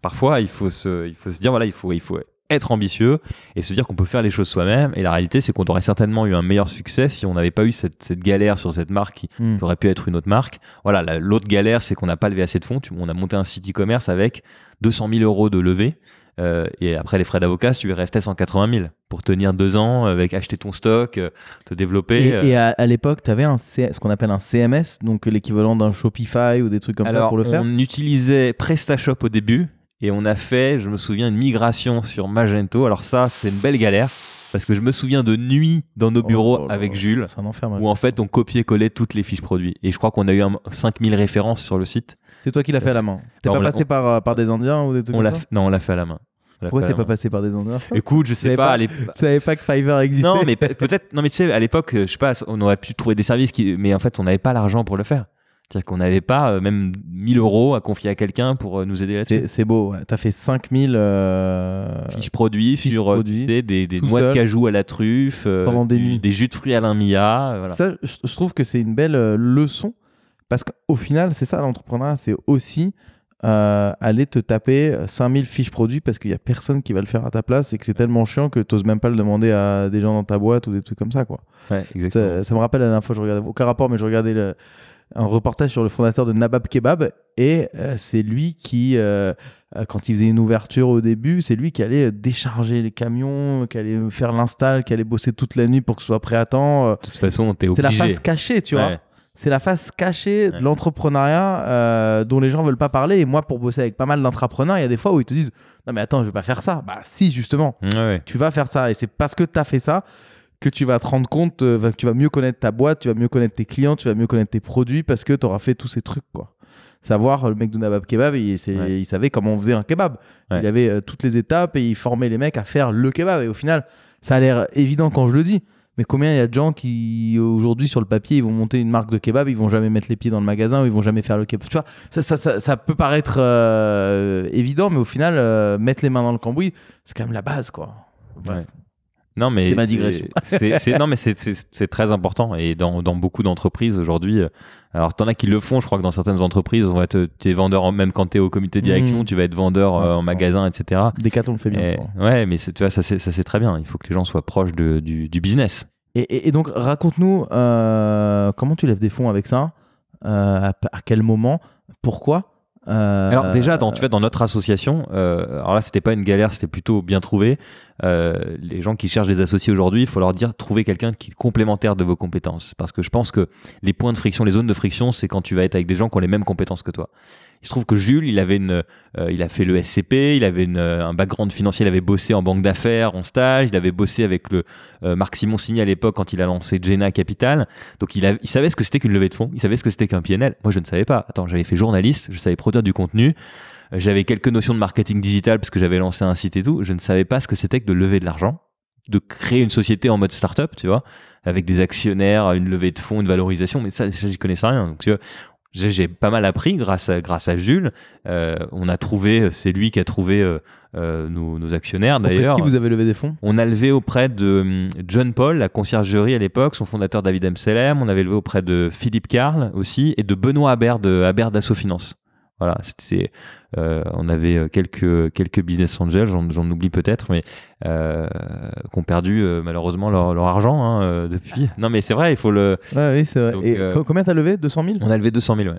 Parfois, il faut se, il faut se dire voilà, il faut, il faut être ambitieux et se dire qu'on peut faire les choses soi-même. Et la réalité, c'est qu'on aurait certainement eu un meilleur succès si on n'avait pas eu cette, cette galère sur cette marque qui, Hmm. aurait pu être une autre marque. Voilà, la- l'autre galère, c'est qu'on n'a pas levé assez de fonds. On a monté un site e-commerce avec 200 000 euros de levée. euh, et après les frais d'avocat, si tu lui restais 180 000 pour tenir deux ans avec acheter ton stock, euh, te développer. Et, euh. et à, à l'époque, tu avais un C- ce qu'on appelle un CMS, donc l'équivalent d'un Shopify ou des trucs comme ça pour le faire. on utilisait PrestaShop au début et on a fait, je me souviens, une migration sur Magento. Alors ça, c'est une belle galère parce que je me souviens de nuits dans nos Oh bureaux avec Jules C'est un enfer. où en fait on copiait-collait toutes les fiches produits. Et je crois qu'on a eu un- 5000 références sur le site. C'est toi qui l'as fait à la main. T'es pas on passé par, euh, par des Indiens ou des trucs On comme l'a ça non, on l'a fait à la main. Pourquoi t'es pas passé par des Indiens Écoute, je sais pas. pas Tu savais pas que Fiverr existait non, mais pe- peut-être. Non, mais tu sais, à l'époque, je sais pas, on aurait pu trouver des services qui, mais en fait, on n'avait pas l'argent pour le faire. C'est-à-dire qu'on n'avait pas euh, même 1000 euros à confier à quelqu'un pour euh, nous aider là-dessus. C'est beau. ouais. T'as fait 5000 euh, fiches produits fiches sur euh, produits, tu sais, des, des noix seul, de cajou à la truffe, pendant des du- nuits. des jus de fruits à l'Inmia. euh, voilà. Ça, je, trouve que c'est une belle leçon parce qu'au final, c'est ça l'entrepreneuriat, c'est aussi aller te taper 5000 fiches produits parce qu'il y a personne qui va le faire à ta place et que c'est tellement chiant que tu même pas le demander à des gens dans ta boîte ou des trucs comme ça quoi. Ouais. Ça, ça me rappelle la dernière fois, je regardais aucun rapport, mais je regardais le- un reportage sur le fondateur de Nabab Kebab et euh, c'est lui qui, euh, euh, quand il faisait une ouverture au début, c'est lui qui allait décharger les camions, qui allait faire l'install, qui allait bosser toute la nuit pour que ce soit prêt à temps. De toute façon, t'es c'est la obligé. face cachée, tu vois. C'est la face cachée Ouais. de l'entrepreneuriat euh, dont les gens veulent pas parler. Et moi, pour bosser avec pas mal d'entrepreneurs, il y a des fois où ils te disent Non, mais attends, je vais pas faire ça. Bah, si, justement, ouais. tu vas faire ça. Et c'est parce que tu as fait ça que tu vas te rendre compte, euh, que tu vas mieux connaître ta boîte, tu vas mieux connaître tes clients, tu vas mieux connaître tes produits parce que tu auras fait tous ces trucs, quoi. Savoir, le mec de Nabab Kebab, il, c'est- Ouais. il savait comment on faisait un kebab. Ouais. Il avait euh, toutes les étapes et il formait les mecs à faire le kebab. Et au final, ça a l'air évident quand je le dis. Mais combien il y a de gens qui, aujourd'hui, sur le papier, ils vont monter une marque de kebab, ils vont jamais mettre les pieds dans le magasin ou ils vont jamais faire le kebab. Tu vois, ça, ça, ça, ça peut paraître euh, évident, mais au final, euh, mettre les mains dans le cambouis, c'est quand même la base, quoi. Ouais. Non, mais C'était ma digression. c'est- non, mais c'est- très important et dans, dans beaucoup d'entreprises aujourd'hui. euh, Alors, t'en as qui le font. Je crois que dans certaines entreprises, on va te, t'es vendeur en- même quand t'es au comité de direction, Mhm. tu vas être vendeur euh, en magasin, etc. Decathlon le fait bien. Et- ouais, mais c'est- tu vois, ça c'est ça, c'est très bien. Il faut que les gens soient proches de- du, du business. Et, et- et donc, raconte-nous euh, comment tu lèves des fonds avec ça, euh, à, à quel moment, pourquoi? Euh, Alors déjà, dans, tu vois, dans notre association, euh, alors là, c'était pas une galère, c'était plutôt bien trouvé. Euh, les gens qui cherchent des associés aujourd'hui, il faut leur dire trouver quelqu'un qui est complémentaire de vos compétences. Parce que je pense que les points de friction, les zones de friction, c'est quand tu vas être avec des gens qui ont les mêmes compétences que toi. Il se trouve que Jules, il avait une, euh, il a fait le SCP, il avait une, euh, un background financier, il avait bossé en banque d'affaires, en stage, il avait bossé avec le euh, Marc Simoncini à l'époque quand il a lancé Jenna Capital. Donc il, il savait ce que c'était qu'une levée de fonds, il savait ce que c'était qu'un PNL. Moi, je ne savais pas. Attends, j'avais fait journaliste, je savais produire du contenu. J'avais quelques notions de marketing digital parce que j'avais lancé un site et tout. Je ne savais pas ce que c'était que de lever de l'argent, de créer une société en mode startup, tu vois, avec des actionnaires, une levée de fonds, une valorisation. Mais ça, ça j'y connaissais rien. Donc, tu vois, j'ai j'ai pas mal appris grâce à, grâce à Jules. Euh, on a trouvé, c'est lui qui a trouvé euh, euh, nos, nos actionnaires d'ailleurs. Qui vous avez levé des fonds? On a levé auprès de hum, John Paul, la conciergerie à l'époque, son fondateur David Amselem. On avait levé auprès de Philippe Carl aussi et de Benoît Habert de Habert d'Asso Finance. Voilà, euh, on avait euh, quelques quelques business angels, j'en, j'en oublie peut-être, mais euh, qui ont perdu euh, malheureusement leur, leur argent hein, depuis. Non, mais c'est vrai, il faut le. Ouais, oui, c'est vrai. Donc, Et co- combien t'as levé? 200 000 On a levé 200 000. Ouais.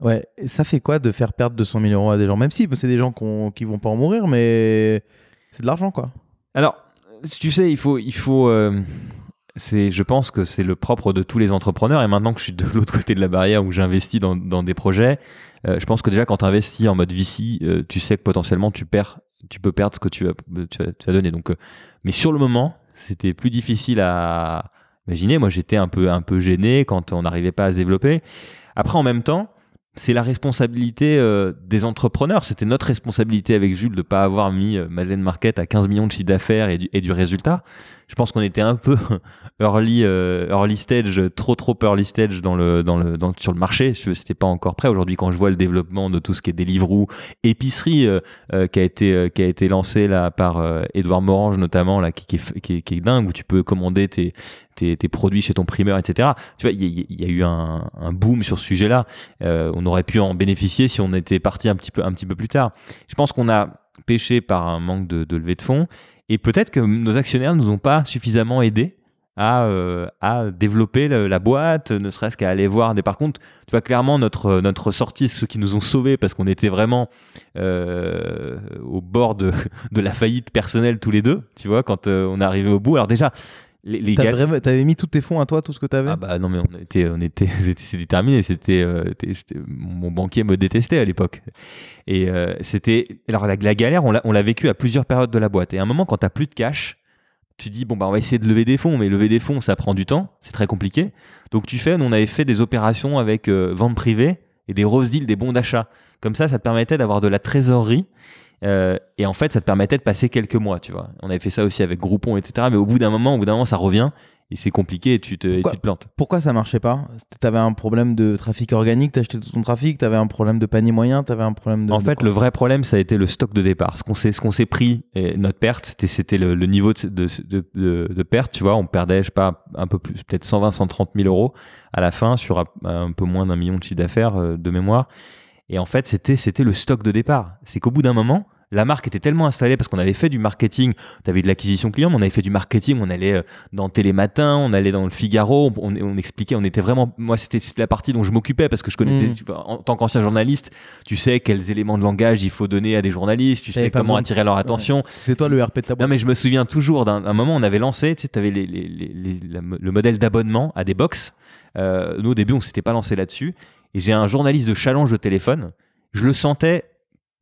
Ouais. Et ça fait quoi de faire perdre 200 000 euros à des gens? Même si c'est des gens qu'on- qui vont pas en mourir, mais c'est de l'argent, quoi. Alors, tu sais, il faut, il faut. C'est, je pense que c'est le propre de tous les entrepreneurs. Et maintenant que je suis de l'autre côté de la barrière où j'investis dans, des projets, euh, je pense que déjà quand tu investis en mode VC, euh, tu sais que potentiellement tu perds, tu peux perdre ce que tu vas, tu. Donc, euh, mais sur le moment, c'était plus difficile à imaginer. Moi, j'étais un peu, un peu gêné quand on n'arrivait pas à se développer. Après, en même temps, c'est la responsabilité euh, des entrepreneurs. C'était notre responsabilité avec Jules de ne pas avoir mis euh, Madeleine Market à 15 millions de chiffre d'affaires et du, résultat. Je pense qu'on était un peu early, euh, early stage, trop trop early stage dans le, dans le, dans, sur le marché. C'était pas encore prêt. Aujourd'hui, quand je vois le développement de tout ce qui est Deliveroo, épicerie qui a été qui a été lancé là par Edouard Morange notamment là, qui, est, qui est dingue où tu peux commander tes tes, tes produits chez ton primeur, etc. Tu vois, il y, a- eu un, boom sur ce sujet-là. Euh, on aurait pu en bénéficier si on était parti un petit peu, un petit peu plus tard. Je pense qu'on a pêché par un manque de, de levée de fonds et peut-être que nos actionnaires nous ont pas suffisamment aidés à, euh, à développer la boîte, ne serait-ce qu'à aller voir des. Par contre, tu vois clairement notre notre sortie, ceux qui nous ont sauvés parce qu'on était vraiment euh, au bord de, la faillite personnelle tous les deux. Tu vois, quand on est arrivé au bout. Alors déjà, les, les T'as gars- vraiment- T'avais mis tous tes fonds à toi, tout ce que t'avais ah bah non mais on était on était c'était terminé c'était euh, mon banquier me détestait à l'époque. Et euh, c'était alors la, la galère on l'a on l'a vécu à plusieurs périodes de la boîte. Et à un moment quand t'as plus de cash tu dis bon bah on va essayer de lever des fonds mais lever des fonds ça prend du temps c'est très compliqué. Donc tu fais nous on avait fait des opérations avec euh, vente privée et des rose deals des bons d'achat. Comme ça ça te permettait d'avoir de la trésorerie euh, et en fait, ça te permettait de passer quelques mois, tu vois. On avait fait ça aussi avec Groupon, etc. Mais au bout d'un moment, au bout d'un moment, ça revient et c'est compliqué et tu te, et Pourquoi tu te plantes. Pourquoi ça marchait pas? T'avais un problème de trafic organique, t'achetais tout ton trafic, t'avais un problème de panier moyen, t'avais un problème de. En de fait, le vrai problème, ça a été le stock de départ. Ce qu'on s'est, ce qu'on s'est pris, et notre perte, c'était, c'était le, le niveau de, de, de, de- de perte. Tu vois, on perdait, je sais pas, un peu plus, peut-être 120, 130 000 euros à la fin sur un, un peu moins d'un million de chiffre d'affaires euh, de mémoire. Et en fait, c'était, c'était le stock de départ. C'est qu'au bout d'un moment, la marque était tellement installée parce qu'on avait fait du marketing. Tu avais de l'acquisition client, mais on avait fait du marketing. On allait euh, dans Télématin, on allait dans le Figaro, on, on expliquait, on était vraiment. Moi, c'était, la partie dont je m'occupais parce que je connaissais, Mm. tu vois, en tant qu'ancien journaliste, tu sais quels éléments de langage il faut donner à des journalistes, tu sais comment de- attirer leur attention. C'est toi le RP de ta Non, boîte. mais je me souviens toujours d'un un moment, on avait lancé, tu sais, tu avais les, les- les- les- la- le modèle d'abonnement à des box. Euh, nous, au début, on s'était pas lancé là-dessus. Et j'ai un journaliste de challenge au téléphone. Je le sentais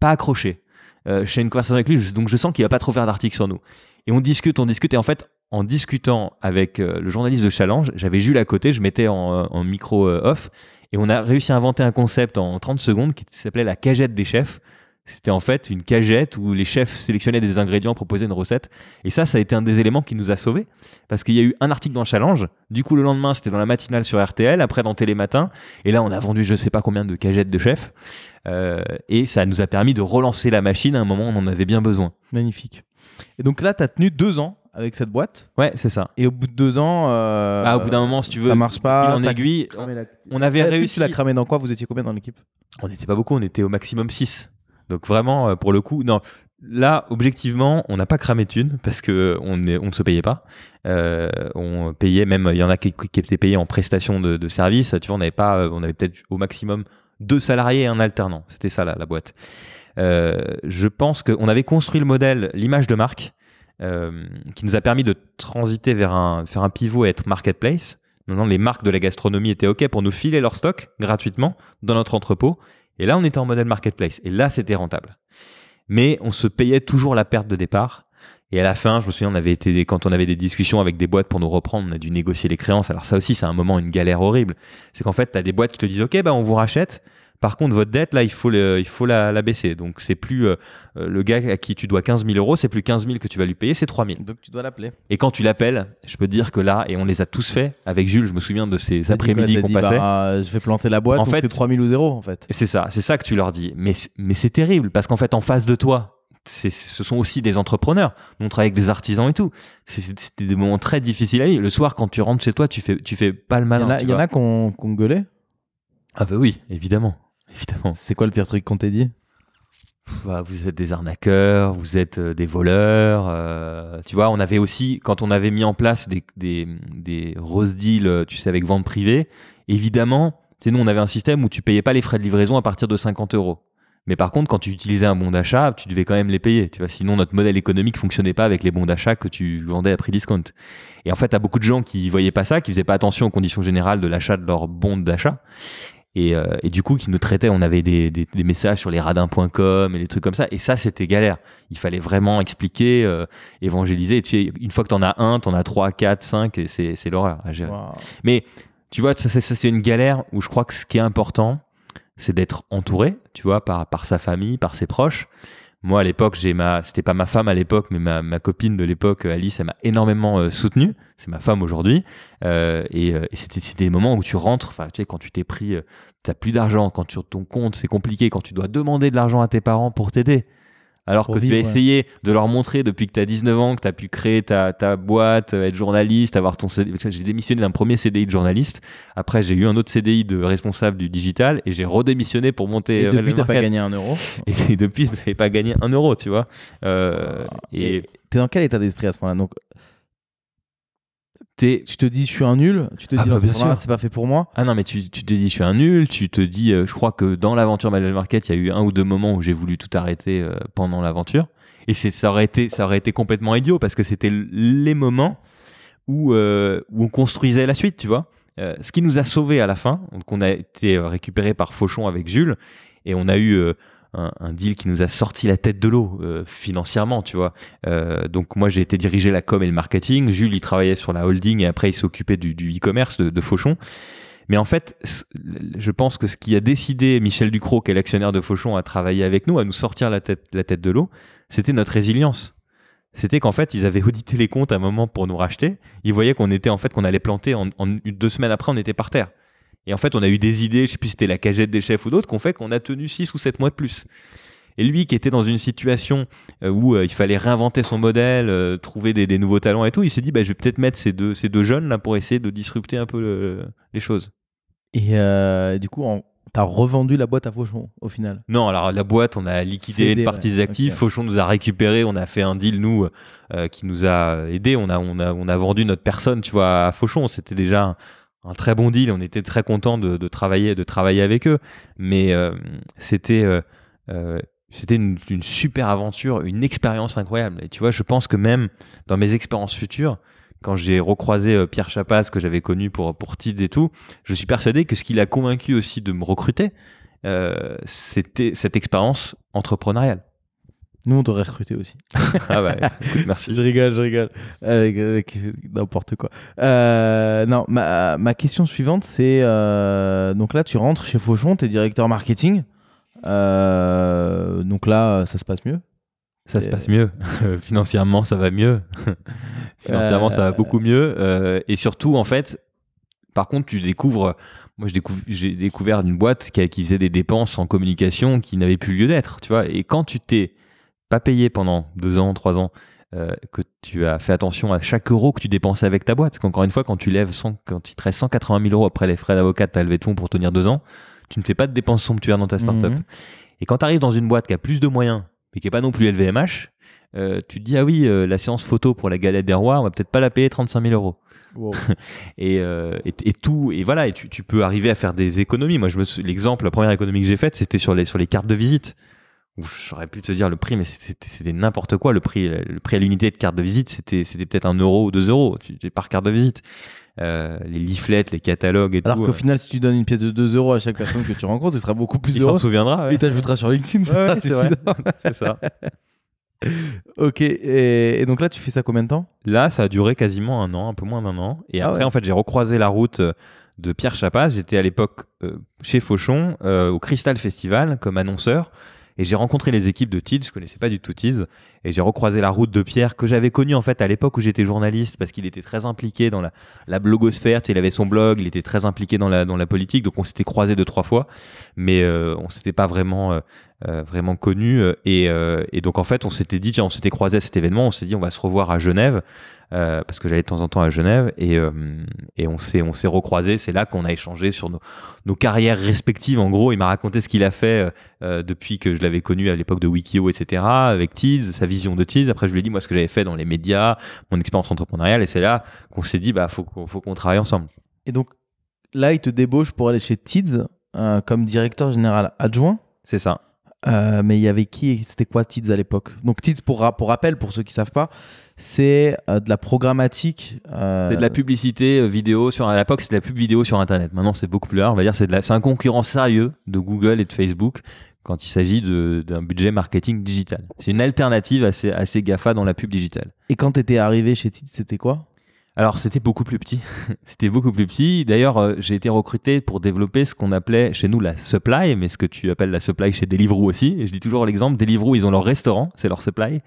pas accroché. Euh, je fais une conversation avec lui, donc je sens qu'il va pas trop faire d'articles sur nous. Et on discute, on discute. Et en fait, en discutant avec euh, le journaliste de challenge, j'avais Jules à côté, je mettais en, en micro euh, off. Et on a réussi à inventer un concept en 30 secondes qui s'appelait la cagette des chefs. C'était en fait une cagette où les chefs sélectionnaient des ingrédients, proposaient une recette. Et ça, ça a été un des éléments qui nous a sauvés. Parce qu'il y a eu un article dans Challenge. Du coup, le lendemain, c'était dans la matinale sur RTL, après dans Télématin. Et là, on a vendu je sais pas combien de cagettes de chefs. Euh, et ça nous a permis de relancer la machine à un moment où on en avait bien besoin. Magnifique. Et donc là, t'as tenu deux ans avec cette boîte. Ouais, c'est ça. Et au bout de deux ans. euh, ah, au bout d'un moment, si tu veux, ça marche pas. en aiguille, cramé la- on avait Eh, réussi. Tu l'as cramé dans quoi? Vous étiez combien dans l'équipe? On n'était pas beaucoup, on était au maximum 6. Donc vraiment, euh, pour le coup, non. Là, objectivement, on n'a pas cramé de thunes parce que on, est- on ne se payait pas. Euh, on payait même, il y en a qui, étaient payés en prestation de, de service. Tu vois, on n'avait pas, euh, on avait peut-être au maximum deux salariés et un alternant. C'était ça la, la boîte. Je pense qu'on avait construit le modèle, l'image de marque, qui nous a permis de transiter vers un, faire un pivot et être marketplace. Maintenant, les marques de la gastronomie étaient OK pour nous filer leur stock gratuitement dans notre entrepôt. Et là, on était en modèle marketplace. Et là, c'était rentable. Mais on se payait toujours la perte de départ. Et à la fin, je me souviens, on avait été, quand on avait des discussions avec des boîtes pour nous reprendre, on a dû négocier les créances. Alors ça aussi, c'est un moment, une galère horrible. C'est qu'en fait, tu as des boîtes qui te disent, OK, bah, on vous rachète. Par contre, votre dette, là, il faut, le- il faut la, la baisser. Donc, c'est plus euh, euh, le gars à qui tu dois 15 000 euros, c'est plus 15 000 que tu vas lui payer, c'est 3 000. Donc tu dois l'appeler. Et quand tu l'appelles, je peux te dire que là, et on les a tous fait avec Jules, je me souviens de ces après-midi qu'on dit, passait. bah, je vais planter la boîte, En en fait- fait, 3000 ou 0 en fait. C'est ça, c'est ça que tu leur dis. Mais, mais c'est terrible parce qu'en fait, en face de toi, ce sont aussi des entrepreneurs. Nous, on travaille avec des artisans et tout. C'était des moments très difficiles à vivre. Le soir, quand tu rentres chez toi, tu fais, tu fais pas le Il y malin. en a, tu il y en a qu'on qu'on gueulait. Ah bah oui, évidemment. Évidemment. C'est quoi le pire truc qu'on t'ait dit? Bah, vous êtes des arnaqueurs, vous êtes euh, des voleurs. euh, tu vois, on avait aussi, quand on avait mis en place des, des, des rose deals, euh, tu sais, avec vente privée, évidemment, c'est nous, on avait un système où tu payais pas les frais de livraison à partir de 50 euros. Mais par contre, quand tu utilisais un bon d'achat, tu devais quand même les payer. Tu vois, sinon notre modèle économique fonctionnait pas avec les bons d'achat que tu vendais à prix discount. Et en fait, t'as beaucoup de gens qui voyaient pas ça, qui faisaient pas attention aux conditions générales de l'achat de leur bon d'achat. Et, euh, et du coup, qui nous traitaient, on avait des, des, des messages sur les radins.com et des trucs comme ça. Et ça, c'était galère. Il fallait vraiment expliquer, euh, évangéliser. Et tu sais, une fois que t'en as un, t'en as trois, quatre, cinq, et c'est c'est l'horreur à gérer. Mais tu vois, ça, c'est- ça, c'est une galère où je crois que ce qui est important, c'est d'être entouré, tu vois, par, par sa famille, par ses proches. Moi, à l'époque, j'ai ma, c'était pas ma femme à l'époque, mais ma, ma copine de l'époque, Alice, elle m'a énormément euh, soutenu. C'est ma femme aujourd'hui. Euh, et euh, et c'était, des moments où tu rentres, enfin, tu sais, quand tu t'es pris, euh, t'as plus d'argent, quand sur ton compte, c'est compliqué, quand tu dois demander de l'argent à tes parents pour t'aider. Alors Pour que tu as ouais. essayé de leur montrer depuis que tu as 19 ans que tu as pu créer ta, ta boîte, être journaliste, avoir ton CD. J'ai démissionné d'un premier CDI de journaliste. Après, j'ai eu un autre CDI de responsable du digital et j'ai redémissionné pour monter. Et depuis, t'as pas gagné un euro. Et depuis, je n'avais pas gagné un euro, tu vois. Euh, et Et t'es dans quel état d'esprit à ce moment-là Donc. Tu te dis, je suis un nul. Tu te Ah dis, bah, bien sûr. c'est pas fait pour moi. Ah non, mais tu, tu te dis, je suis un nul. Tu te dis, euh, je crois que dans l'aventure Manuel Market, il y a eu un ou deux moments où j'ai voulu tout arrêter euh, pendant l'aventure. Et c'est, ça, aurait été, ça aurait été complètement idiot parce que c'était les moments où, euh, où on construisait la suite, tu vois. Ce qui nous a sauvés à la fin, donc on a été récupéré par Fauchon avec Jules et on a eu un, deal qui nous a sorti la tête de l'eau euh, financièrement, tu vois. Euh, donc moi j'ai été diriger la com et le marketing, Jules il travaillait sur la holding et après il s'occupait du, du e-commerce de, Fauchon. Mais en fait, je pense que ce qui a décidé Michel Ducrot, qui est l'actionnaire de Fauchon, à travailler avec nous, à nous sortir la tête, la tête de l'eau, c'était notre résilience. C'était qu'en fait, ils avaient audité les comptes à un moment pour nous racheter. Ils voyaient qu'on était en fait qu'on allait planter en, deux semaines après, on était par terre. Et en fait, on a eu des idées, je sais plus si c'était la cagette des chefs ou d'autres, qu'on fait qu'on a tenu six ou sept mois de plus. Et lui, qui était dans une situation euh, où euh, il fallait réinventer son modèle, euh, trouver des, des nouveaux talents et tout, il s'est dit, bah, je vais peut-être mettre ces deux, ces deux jeunes là pour essayer de disrupter un peu le- les choses. Et euh, du coup, en- t'as revendu la boîte à Fauchon au final? Non, alors la boîte, on a liquidé une partie ouais, des actifs. Fauchon nous a récupéré. On a fait un deal nous euh, qui nous a aidé. On a, on a, on a vendu notre personne, tu vois, à Fauchon. C'était déjà un, très bon deal. On était très content de, travailler, de travailler avec eux. Mais euh, c'était, euh, euh, c'était une, super aventure, une expérience incroyable. Et tu vois, je pense que même dans mes expériences futures, quand j'ai recroisé Pierre Chapas, que j'avais connu pour, pour Tids et tout, je suis persuadé que ce qui l'a convaincu aussi de me recruter, c'était cette expérience entrepreneuriale. Nous, on t'aurait recruté aussi. Ah ouais, écoute, merci. Je rigole, je rigole. Avec, avec n'importe quoi. Euh, non, ma, ma question suivante, c'est euh, donc là, tu rentres chez Fauchon, tu es directeur marketing. Euh, donc là, ça se passe mieux. Ça se passe mieux. Financièrement, ça va mieux. Financièrement, ça va beaucoup mieux. Et surtout, en fait, par contre, tu découvres. Moi, j'ai découvert une boîte qui, a- qui faisait des dépenses en communication qui n'avaient plus lieu d'être. Tu vois. Et quand tu t'es pas payé pendant deux ans, trois ans, euh, que tu as fait attention à chaque euro que tu dépensais avec ta boîte. Parce qu'encore une fois, quand tu lèves 100, quand il te reste 180 000 euros après les frais d'avocat, tu as levé de fonds pour tenir deux ans, tu ne fais pas de dépenses somptuaires dans ta startup. Mhm. Et quand tu arrives dans une boîte qui a plus de moyens, mais qui n'est pas non plus LVMH, euh, tu te dis, ah oui, euh, la séance photo pour la galette des rois, on va peut-être pas la payer 35 000 euros. Wow. Et, euh, et, et tout, et voilà, et tu, tu peux arriver à faire des économies. Moi, je me l'exemple, la première économie que j'ai faite, c'était sur les, sur les cartes de visite. J'aurais pu te dire le prix, mais c'était n'importe quoi. Le prix, le prix à l'unité de carte de visite, c'était peut-être un euro ou deux euros par carte de visite. Euh, les leaflets, les catalogues et Alors tout. qu'au euh, final, si tu donnes une pièce de 2 euros à chaque personne que tu rencontres, ce sera beaucoup plus il s'en souviendra. ouais. Il t'ajoutera sur LinkedIn. ça Ouais, c'est ça. Ok, et, et donc là, tu fais ça combien de temps? Là, ça a duré quasiment un an, un peu moins d'un an. Et Ah après, ouais. en fait, j'ai recroisé la route euh, de Pierre Chapas. J'étais à l'époque euh, chez Fauchon, au Crystal Festival, comme annonceur. Et j'ai rencontré les équipes de Tids, je connaissais pas du tout Tids. Et j'ai recroisé la route de Pierre, que j'avais connu en fait à l'époque où j'étais journaliste, parce qu'il était très impliqué dans la, blogosphère. Il avait son blog, il était très impliqué dans la, politique. Donc on s'était croisés deux, trois fois. Mais euh, on s'était pas vraiment, euh, euh, vraiment connus. euh, Et, euh, et donc en fait, on s'était dit, tiens, on s'était croisés à cet événement. On s'est dit, on va se revoir à Genève. euh, parce que j'allais de temps en temps à Genève et, et on s'est on s'est recroisés c'est là qu'on a échangé sur nos, nos carrières respectives en gros il m'a raconté ce qu'il a fait depuis que je l'avais connu à l'époque de Wikio etc avec Tiz sa vision de Tiz après je lui ai dit moi ce que j'avais fait dans les médias mon expérience entrepreneuriale et c'est là qu'on s'est dit bah faut qu'on faut qu'on travaille ensemble Et donc là, il te débauche pour aller chez Tids comme directeur général adjoint. c'est ça Euh, mais il y avait qui C'était quoi Tids à l'époque? Donc Tids, pour, ra- pour rappel, pour ceux qui savent pas, c'est euh, de la programmatique. euh, C'est de la publicité euh, vidéo sur à l'époque c'était de la pub vidéo sur internet. Maintenant c'est beaucoup plus large. On va dire c'est la- c'est un concurrent sérieux de Google et de Facebook quand il s'agit d'un budget marketing digital. C'est une alternative à ces, à ces Gafa dans la pub digitale. Et quand tu étais arrivé chez Tids, c'était quoi? Alors c'était beaucoup plus petit. c'était beaucoup plus petit. D'ailleurs euh, j'ai été recruté pour développer ce qu'on appelait chez nous la supply, mais ce que tu appelles la supply chez Deliveroo aussi. Et je dis toujours l'exemple Deliveroo ils ont leur restaurant, c'est leur supply.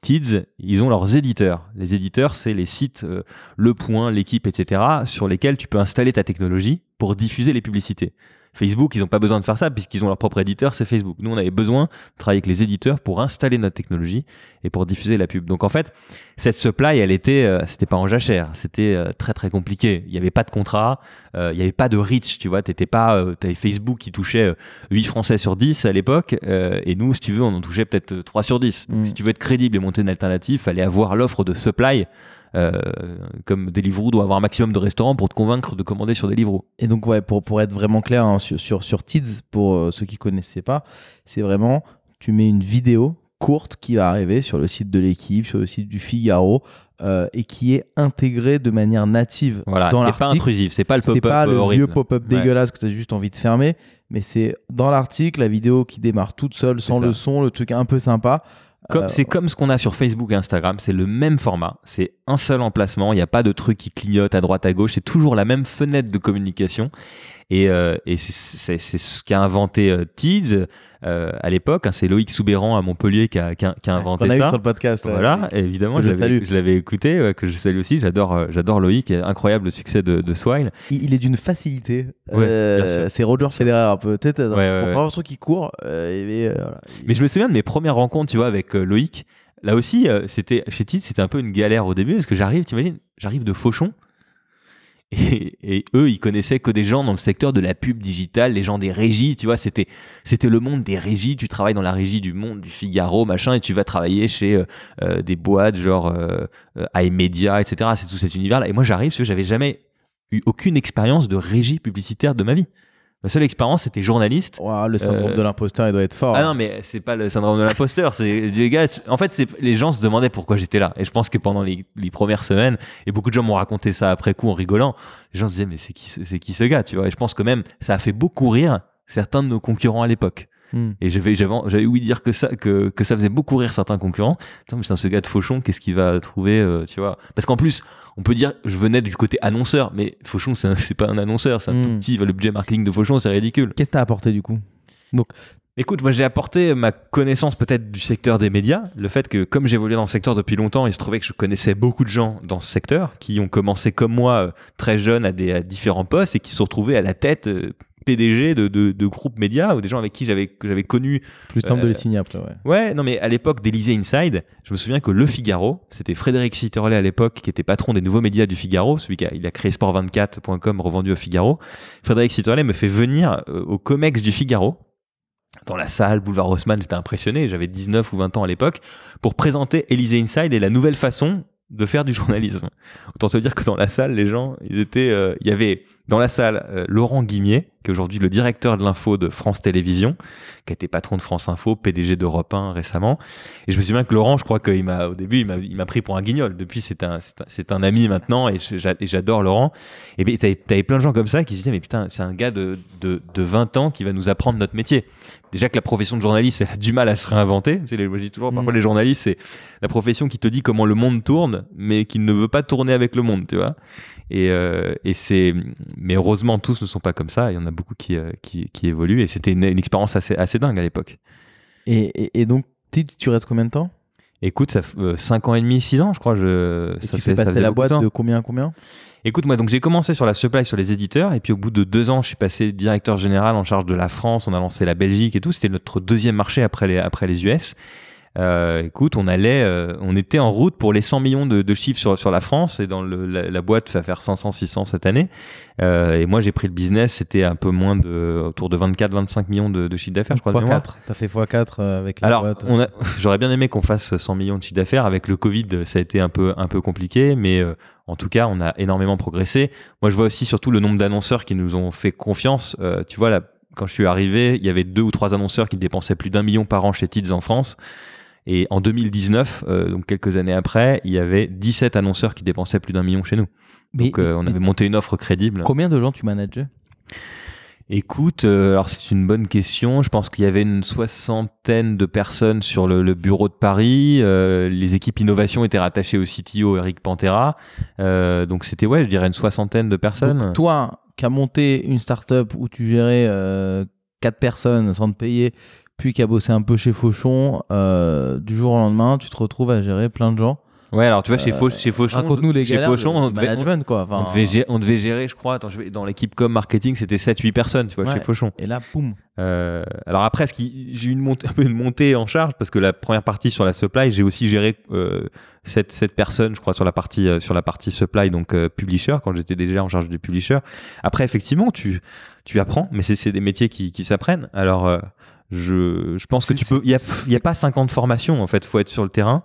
Tids, ils ont leurs éditeurs. Les éditeurs, c'est les sites euh, Le Point, l'équipe, etc., sur lesquels tu peux installer ta technologie pour diffuser les publicités. Facebook, ils n'ont pas besoin de faire ça puisqu'ils ont leur propre éditeur, c'est Facebook. Nous, on avait besoin de travailler avec les éditeurs pour installer notre technologie et pour diffuser la pub. Donc en fait, cette supply, elle était, euh, c'était pas en jachère, c'était euh, très très compliqué. Il n'y avait pas de contrat, euh, il n'y avait pas de reach, tu vois. T'étais pas, euh, t'avais Facebook qui touchait euh, 8 Français sur 10 à l'époque, euh, et nous, si tu veux, on en touchait peut-être euh, 3 sur 10. Donc Mm. si tu veux être crédible et monter une alternative, fallait avoir l'offre de supply. Euh, comme Deliveroo doit avoir un maximum de restaurants pour te convaincre de commander sur Deliveroo. Et donc, ouais, pour, pour être vraiment clair hein, sur, sur, sur Tids, pour euh, ceux qui connaissaient pas, c'est vraiment, tu mets une vidéo courte qui va arriver sur le site de l'équipe, sur le site du Figaro, euh, et qui est intégrée de manière native Voilà, dans et pas l'article. intrusif, c'est pas le C'est pop-up pas le horrible. vieux pop-up Ouais. dégueulasse que tu as juste envie de fermer, mais c'est dans l'article, la vidéo qui démarre toute seule, sans le son, le truc un peu sympa. Comme, Euh, c'est comme ce qu'on a sur Facebook et Instagram, c'est le même format, c'est un seul emplacement, il n'y a pas de truc qui clignote à droite à gauche, c'est toujours la même fenêtre de communication. Et, euh, et c'est, ce qu'a inventé euh, Tids euh, à l'époque. hein, c'est Loïc Soubéran à Montpellier qui a, qui a- qui a inventé qu'on a eu sur le podcast. Voilà, évidemment, je je l'avais, écouté, ouais, que je salue aussi. J'adore, euh, j'adore Loïc, incroyable le succès de, de Swile. Il, il est d'une facilité. Ouais, c'est Roger Federer, peut-être. Ouais, ouais, pour ouais. pas un truc qui court. et- et, voilà. Mais je me souviens de mes premières rencontres, tu vois, avec Loïc. Là aussi, c'était chez Tids, c'était un peu une galère au début parce que j'arrive, t'imagines, j'arrive de Fauchon. Et, et eux, ils connaissaient que des gens dans le secteur de la pub digitale, les gens des régies, tu vois, c'était c'était le monde des régies. Tu travailles dans la régie du Monde, du Figaro, machin, et tu vas travailler chez euh, euh, des boîtes genre euh, euh, iMedia, etc. C'est tout cet univers-là. Et moi, j'arrive, parce que j'avais jamais eu aucune expérience de régie publicitaire de ma vie. Ma seule expérience, c'était journaliste. Ouah, le syndrome Euh, de l'imposteur, il doit être fort. Ah non, mais c'est pas le syndrome de l'imposteur. C'est les gars. En fait, c'est les gens se demandaient pourquoi j'étais là. Et je pense que pendant les, les premières semaines, et beaucoup de gens m'ont raconté ça après coup en rigolant. Les gens se disaient mais c'est qui, ce- c'est qui ce gars, tu vois? Et je pense que même ça a fait beaucoup rire certains de nos concurrents à l'époque. Hmm. Et j'avais j'avais ouï dire que ça que, que ça faisait beaucoup rire certains concurrents. Putain, mais c'est ce gars de Fauchon, qu'est-ce qu'il va trouver, euh, tu vois? Parce qu'en plus, on peut dire, je venais du côté annonceur, mais Fauchon, c'est pas un annonceur, c'est un Hmm. tout petit. Le budget marketing de Fauchon, c'est ridicule. Qu'est-ce que t'as apporté du coup? Écoute, moi j'ai apporté ma connaissance peut-être du secteur des médias, le fait que comme j'évoluais dans le secteur depuis longtemps, il se trouvait que je connaissais beaucoup de gens dans ce secteur qui ont commencé comme moi euh, très jeunes à des à différents postes et qui se sont retrouvés à la tête euh, PDG de, de, de groupes médias ou des gens avec qui j'avais j'avais connu. Plus simple Euh, de les signer après, ouais. Ouais, non mais à l'époque d'Elysée Inside, je me souviens que Le Figaro, c'était Frédéric Sitterlet à l'époque qui était patron des nouveaux médias du Figaro, celui qui a, il a créé sport24.com revendu au Figaro. Frédéric Sitterlet me fait venir euh, au Comex du Figaro dans la salle, boulevard Haussmann, j'étais impressionné, j'avais 19 ou 20 ans à l'époque, pour présenter Élysée Inside et la nouvelle façon de faire du journalisme. Autant te dire que dans la salle, les gens, ils étaient, euh, il y avait dans la salle euh, Laurent Guimier, qui est aujourd'hui le directeur de l'info de France Télévisions, qui a été patron de France Info, PDG d'Europe 1 récemment. Et je me souviens que Laurent, je crois qu'il m'a, au début, il m'a, pris pour un guignol. Depuis, c'est un, c'est un, c'est un ami maintenant et j'a- et j'adore Laurent. Et bien, t'avais, t'avais plein de gens comme ça qui se disaient, mais putain, c'est un gars de, de, de 20 ans qui va nous apprendre notre métier. Déjà que la profession de journaliste, elle a du mal à se réinventer. Moi, je dis toujours, parfois, Mm. les journalistes, c'est la profession qui te dit comment le monde tourne, mais qui ne veut pas tourner avec le monde, tu vois. Et, euh, et c'est, mais heureusement, tous ne sont pas comme ça. Il y en a beaucoup qui, euh, qui, qui évoluent. Et c'était une, une expérience assez, assez dingue à l'époque. Et, et, et donc, tu restes combien de temps? Écoute, ça fait 5 ans et demi, 6 ans, je crois. Je, Et ça tu fait, fais passer la de boîte de combien à combien? Écoute, moi, donc j'ai commencé sur la supply, sur les éditeurs, et puis au bout de deux ans, je suis passé directeur général en charge de la France. On a lancé la Belgique et tout. C'était notre deuxième marché après les, après les US. Euh, écoute, on allait, euh, on était en route pour les 100 millions de, de chiffres sur, sur la France, et dans le, la, la boîte va faire 500, 600 cette année. Euh, et moi, j'ai pris le business, c'était un peu moins de, autour de 24, 25 millions de, de chiffre d'affaires, je crois. de mémoire. x4. T'as fait x4 euh, avec la Alors, boîte. on a- j'aurais bien aimé qu'on fasse 100 millions de chiffre d'affaires. Avec le Covid, ça a été un peu, un peu compliqué, mais en tout cas, on a énormément progressé. Moi, je vois aussi surtout le nombre d'annonceurs qui nous ont fait confiance. Tu vois, là, quand je suis arrivé, il y avait deux ou trois annonceurs qui dépensaient plus d'un million par an chez Tids en France. Et en 2019, euh, donc quelques années après, il y avait 17 annonceurs qui dépensaient plus d'un million chez nous. Mais- Donc, euh, on avait monté une offre crédible. Combien de gens tu manages? Écoute, euh, alors c'est une bonne question. Je pense qu'il y avait une soixantaine de personnes sur le, le bureau de Paris. Euh, les équipes innovation étaient rattachées au CTO Eric Pantera. Euh, donc c'était ouais, je dirais une soixantaine de personnes. Donc, toi, qui as monté une startup où tu gérais 4 personnes sans te payer, puis qui a bossé un peu chez Fauchon, euh, du jour au lendemain, tu te retrouves à gérer plein de gens. ouais, alors tu vois chez, Fauch- chez Fauchon, Raconte-nous les chez Fauchon, on de devait, on- on gérer, on devait gérer, je crois, attends, je vais- dans l'équipe com marketing, c'était 7-8 personnes, tu vois, Ouais. chez Fauchon. Et là, boum. Euh, alors après, j'ai eu une montée, un peu une montée en charge parce que la première partie sur la supply, j'ai aussi géré euh, cette, cette personne, je crois, sur la partie euh, sur la partie supply, donc euh, publisher, quand j'étais déjà en charge du publisher. Après, effectivement, tu tu apprends, mais c'est, des métiers qui, qui s'apprennent. Alors, euh, je, je pense que tu peux. Il y a, y a pas 50 formations en fait. Faut être sur le terrain.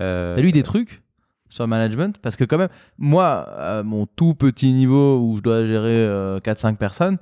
Euh, T'as lu des trucs sur le management? Parce que quand même, moi, à mon tout petit niveau où je dois gérer euh, 4-5 personnes,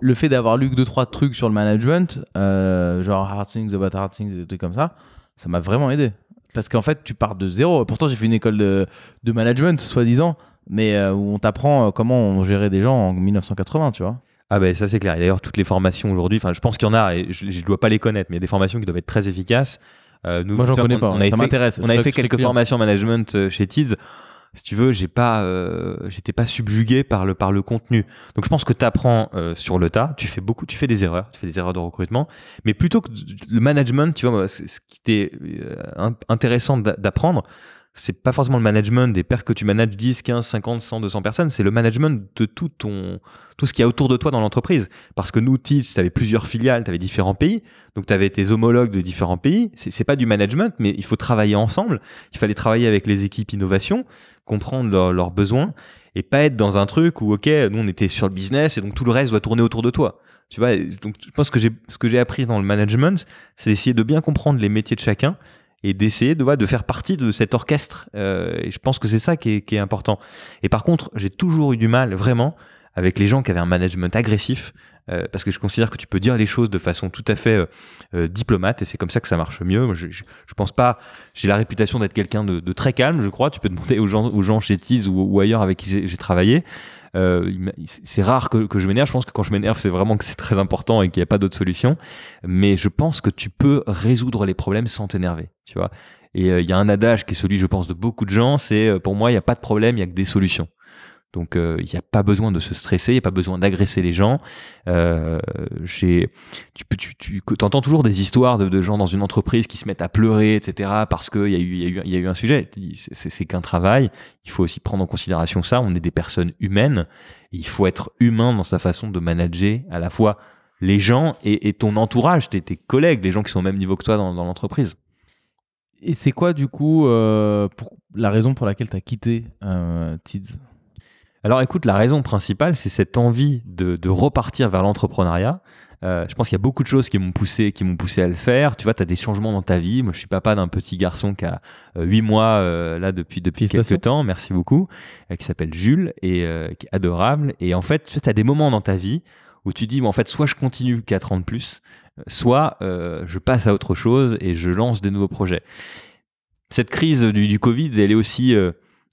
le fait d'avoir lu que 2-3 trucs sur le management, euh, genre hard things about hard things, des trucs comme ça, ça m'a vraiment aidé. Parce qu'en fait, tu pars de zéro. Pourtant, j'ai fait une école de, de management, soi-disant, mais euh, où on t'apprend euh, comment on gérait des gens en 1980, tu vois. Ah ben ça c'est clair. Et d'ailleurs toutes les formations aujourd'hui, enfin je pense qu'il y en a et je ne dois pas les connaître, mais il y a des formations qui doivent être très efficaces. Euh, nous, Moi, j'en connais on- pas. on ça fait- m'intéresse. On avait fait quelques formations management euh, chez Tids. Si tu veux, j'ai pas, euh, j'étais pas subjugué par le par le contenu. Donc je pense que tu apprends sur le tas. Tu fais beaucoup, tu fais des erreurs, tu fais des erreurs de recrutement. Mais plutôt que le management, tu vois, ce qui était euh, in- intéressant d'a- d'apprendre, c'est pas forcément le management des pertes que tu manages 10, 15, 50, 100, 200 personnes, c'est le management de tout ton tout ce qu'il y a autour de toi dans l'entreprise. Parce que nous, TIS, tu avais plusieurs filiales, tu avais différents pays, donc tu avais tes homologues de différents pays. C'est pas du management, mais il faut travailler ensemble. Il fallait travailler avec les équipes innovation, comprendre leurs besoins et pas être dans un truc où, ok, nous on était sur le business et donc tout le reste doit tourner autour de toi. Tu vois, donc je pense que j'ai ce que j'ai appris dans le management, c'est d'essayer de bien comprendre les métiers de chacun et d'essayer de, de faire partie de cet orchestre. Euh, et je pense que c'est ça qui est, important. Et par contre, j'ai toujours eu du mal, vraiment, avec les gens qui avaient un management agressif, euh, parce que je considère que tu peux dire les choses de façon tout à fait euh, diplomate, et c'est comme ça que ça marche mieux. Je, je, pense pas, j'ai la réputation d'être quelqu'un de, très calme, je crois. Tu peux demander aux gens, aux gens chez Tease ou, ailleurs avec qui j'ai travaillé. Euh, c'est rare que, que je m'énerve. Je pense que quand je m'énerve, c'est vraiment que c'est très important et qu'il n'y a pas d'autre solution. Mais je pense que tu peux résoudre les problèmes sans t'énerver, tu vois. Et euh, il y a un adage qui est celui, je pense, de beaucoup de gens, c'est euh, pour moi, il n'y a pas de problème, il n'y a que des solutions. Donc euh, il n'y a pas besoin de se stresser, il n'y a pas besoin d'agresser les gens. Euh, tu, tu, tu entends toujours des histoires de, gens dans une entreprise qui se mettent à pleurer, etc. parce qu'il y, a eu- y, y a eu un sujet. C'est qu'un travail, il faut aussi prendre en considération ça. On est des personnes humaines, il faut être humain dans sa façon de manager à la fois les gens et, ton entourage, tes, tes collègues, les gens qui sont au même niveau que toi dans, l'entreprise. Et c'est quoi, du coup, euh, la raison pour laquelle tu as quitté euh, Tids? Alors écoute, la raison principale, c'est cette envie de, de repartir vers l'entrepreneuriat. Euh, je pense qu'il y a beaucoup de choses qui m'ont poussé, qui m'ont poussé à le faire. Tu vois, tu as des changements dans ta vie. Moi, je suis papa d'un petit garçon qui a euh, 8 mois là depuis depuis quelques temps. Merci beaucoup. euh, qui s'appelle Jules et euh, qui est adorable. Et en fait, tu as des moments dans ta vie où tu dis, bon, en fait, soit je continue 4 ans de plus, euh, soit euh, je passe à autre chose et je lance des nouveaux projets. Cette crise du, du Covid, elle est aussi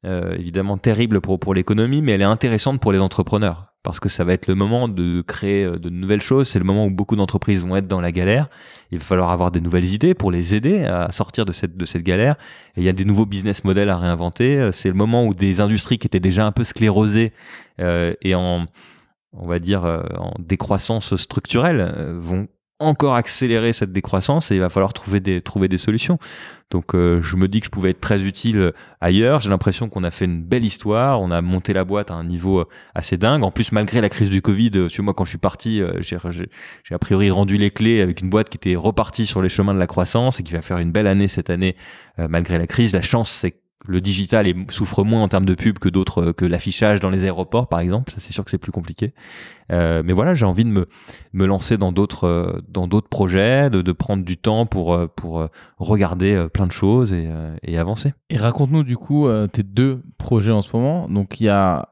euh, évidemment terrible pour, pour l'économie, mais elle est intéressante pour les entrepreneurs. Parce que ça va être le moment de créer euh, de nouvelles choses. C'est le moment où beaucoup d'entreprises vont être dans la galère. Il va falloir avoir des nouvelles idées pour les aider à sortir de cette, de cette galère. Il y a des nouveaux business models à réinventer. Euh, C'est le moment où des industries qui étaient déjà un peu sclérosées euh, et en, on va dire, euh, en décroissance structurelle vont encore accélérer cette décroissance et il va falloir trouver des, trouver des solutions. Donc euh, je me dis que je pouvais être très utile euh, ailleurs. J'ai l'impression qu'on a fait une belle histoire, on a monté la boîte à un niveau euh, assez dingue. En plus, malgré la crise du Covid, euh, tu vois, moi quand je suis parti, euh, j'ai a priori rendu les clés avec une boîte qui était repartie sur les chemins de la croissance et qui va faire une belle année cette année euh, malgré la crise. La chance, c'est le digital souffre moins en termes de pub que d'autres, euh, que l'affichage dans les aéroports, par exemple. Ça, c'est sûr que c'est plus compliqué. Euh, mais voilà, j'ai envie de me, lancer dans d'autres, euh, projets, de, prendre du temps pour, regarder plein de choses et, avancer. Et raconte-nous du coup tes deux projets en ce moment. Donc il y a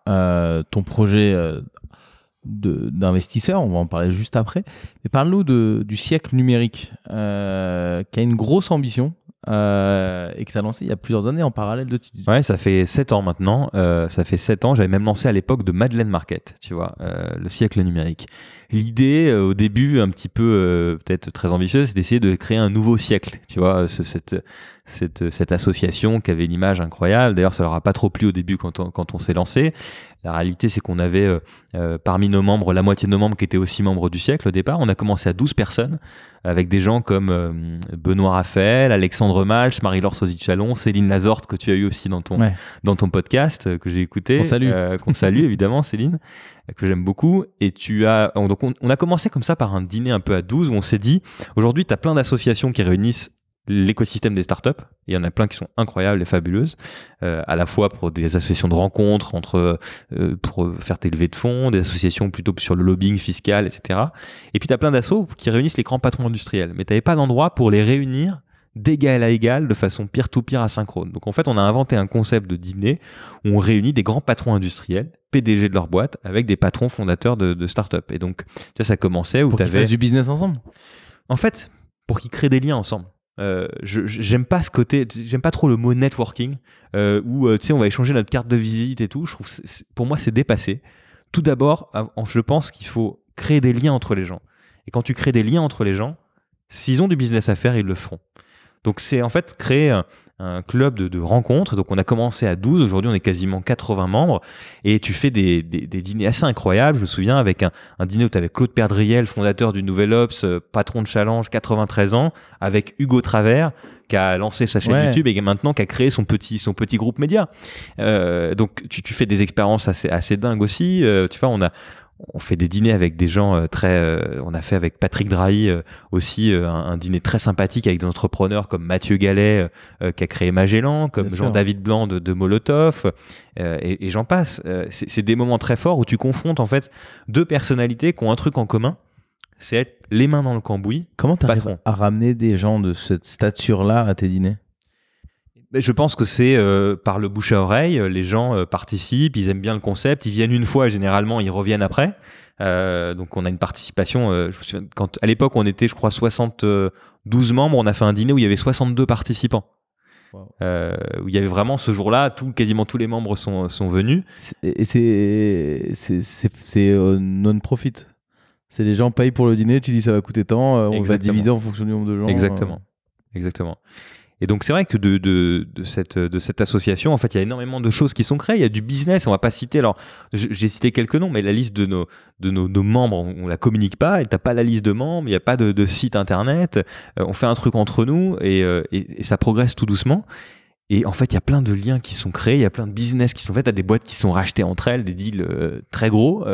ton projet euh, de- d'investisseur, on va en parler juste après. Mais parle-nous du siècle numérique, qui a une grosse ambition euh, et que tu as lancé il y a plusieurs années en parallèle de Tidy. Ouais, ça fait 7 ans maintenant. Euh, ça fait 7 ans. J'avais même lancé à l'époque de Madeleine Market, tu vois, euh, le siècle numérique. L'idée, euh, au début, un petit peu euh, peut-être très ambitieuse, c'est d'essayer de créer un nouveau siècle, tu vois, ce- cette, cette, cette association qui avait une image incroyable. D'ailleurs, ça leur a pas trop plu au début quand on, quand on s'est lancé. La réalité, c'est qu'on avait euh, euh, parmi nos membres, la moitié de nos membres qui étaient aussi membres du siècle au départ. On a commencé à 12 personnes, avec des gens comme euh, Benoît Raphaël, Alexandre Malch, Marie-Laure Sosit-Chalon, Céline Lazorte, que tu as eu aussi dans ton, Ouais. dans ton podcast, euh, que j'ai écouté. Qu'on salue. Euh, qu'on salue, évidemment, Céline, euh, que j'aime beaucoup. Et tu as. on- Donc, on, on a commencé comme ça par un dîner un peu à 12 où on s'est dit aujourd'hui, tu as plein d'associations qui réunissent l'écosystème des startups. Il y en a plein qui sont incroyables et fabuleuses, euh, à la fois pour des associations de rencontres, entre, euh, pour faire tes levées de fonds, des associations plutôt sur le lobbying fiscal, etc. Et puis tu as plein d'assauts qui réunissent les grands patrons industriels. Mais tu n'avais pas d'endroit pour les réunir d'égal à égal de façon peer-to-peer asynchrone. Donc en fait, on a inventé un concept de dîner où on réunit des grands patrons industriels, PDG de leur boîte, avec des patrons fondateurs de, de start-up. Et donc, tu vois, ça commençait où Pour tu qu'ils avais... fassent du business ensemble? En fait, pour qu'ils créent des liens ensemble. Euh, j'aime pas ce côté, j'aime pas trop le mot networking euh, où euh, tu sais on va échanger notre carte de visite et tout. Je trouve, pour moi, c'est dépassé. Tout d'abord, je pense qu'il faut créer des liens entre les gens. Et quand tu crées des liens entre les gens, s'ils ont du business à faire, ils le feront. Donc c'est en fait créer un, un club de, de rencontres. Donc on a commencé à 12, aujourd'hui on est quasiment 80 membres. Et tu fais des, des- des dîners assez incroyables. Je me souviens avec un, un dîner où tu avais Claude Perdriel, fondateur du Nouvel Ops, euh, patron de Challenge, 93 ans, avec Hugo Travers, qui a lancé sa chaîne Ouais. YouTube et maintenant qui a créé son petit, son petit groupe média. Euh, donc tu, tu fais des expériences assez, assez dingues aussi. Euh, tu vois, on a on fait des dîners avec des gens euh, très. euh, on a fait avec Patrick Drahi euh, aussi euh, un, un dîner très sympathique avec des entrepreneurs comme Mathieu Gallet euh, qui a créé Magellan, comme. Jean-David Blanc de, de Molotov, euh, et, et j'en passe. Euh, c'est des moments très forts où tu confrontes en fait deux personnalités qui ont un truc en commun, c'est être les mains dans le cambouis. Comment tu à ramener des gens de cette stature-là à tes dîners? Mais Je pense que c'est euh, par le bouche à oreille. euh, Les gens euh, participent, ils aiment bien le concept, ils viennent une fois, généralement ils reviennent après. Euh, donc on a une participation. euh, je me souviens, quand à l'époque on était, je crois, 72 membres, on a fait un dîner où il y avait 62 participants. Wow. Euh, où il y avait vraiment ce jour-là, tout, quasiment tous les membres sont, sont venus. Et c'est c'est- c'est- c'est, euh, non-profit. C'est les gens payent pour le dîner, tu dis ça va coûter tant, euh, on va diviser en fonction du nombre de gens. Exactement. Exactement. Et donc c'est vrai que de, cette, association, en fait, il y a énormément de choses qui sont créées. Il y a du business, on va pas citer, alors j'ai cité quelques noms, mais la liste de nos, membres, on, on la communique pas, et t'as pas la liste de membres, il n'y a pas de, site internet, Euh, on fait un truc entre nous et, euh, et, ça progresse tout doucement. Et en fait, il y a plein de liens qui sont créés, il y a plein de business qui sont faits, t'as des boîtes qui sont rachetées entre elles, des deals euh, très gros.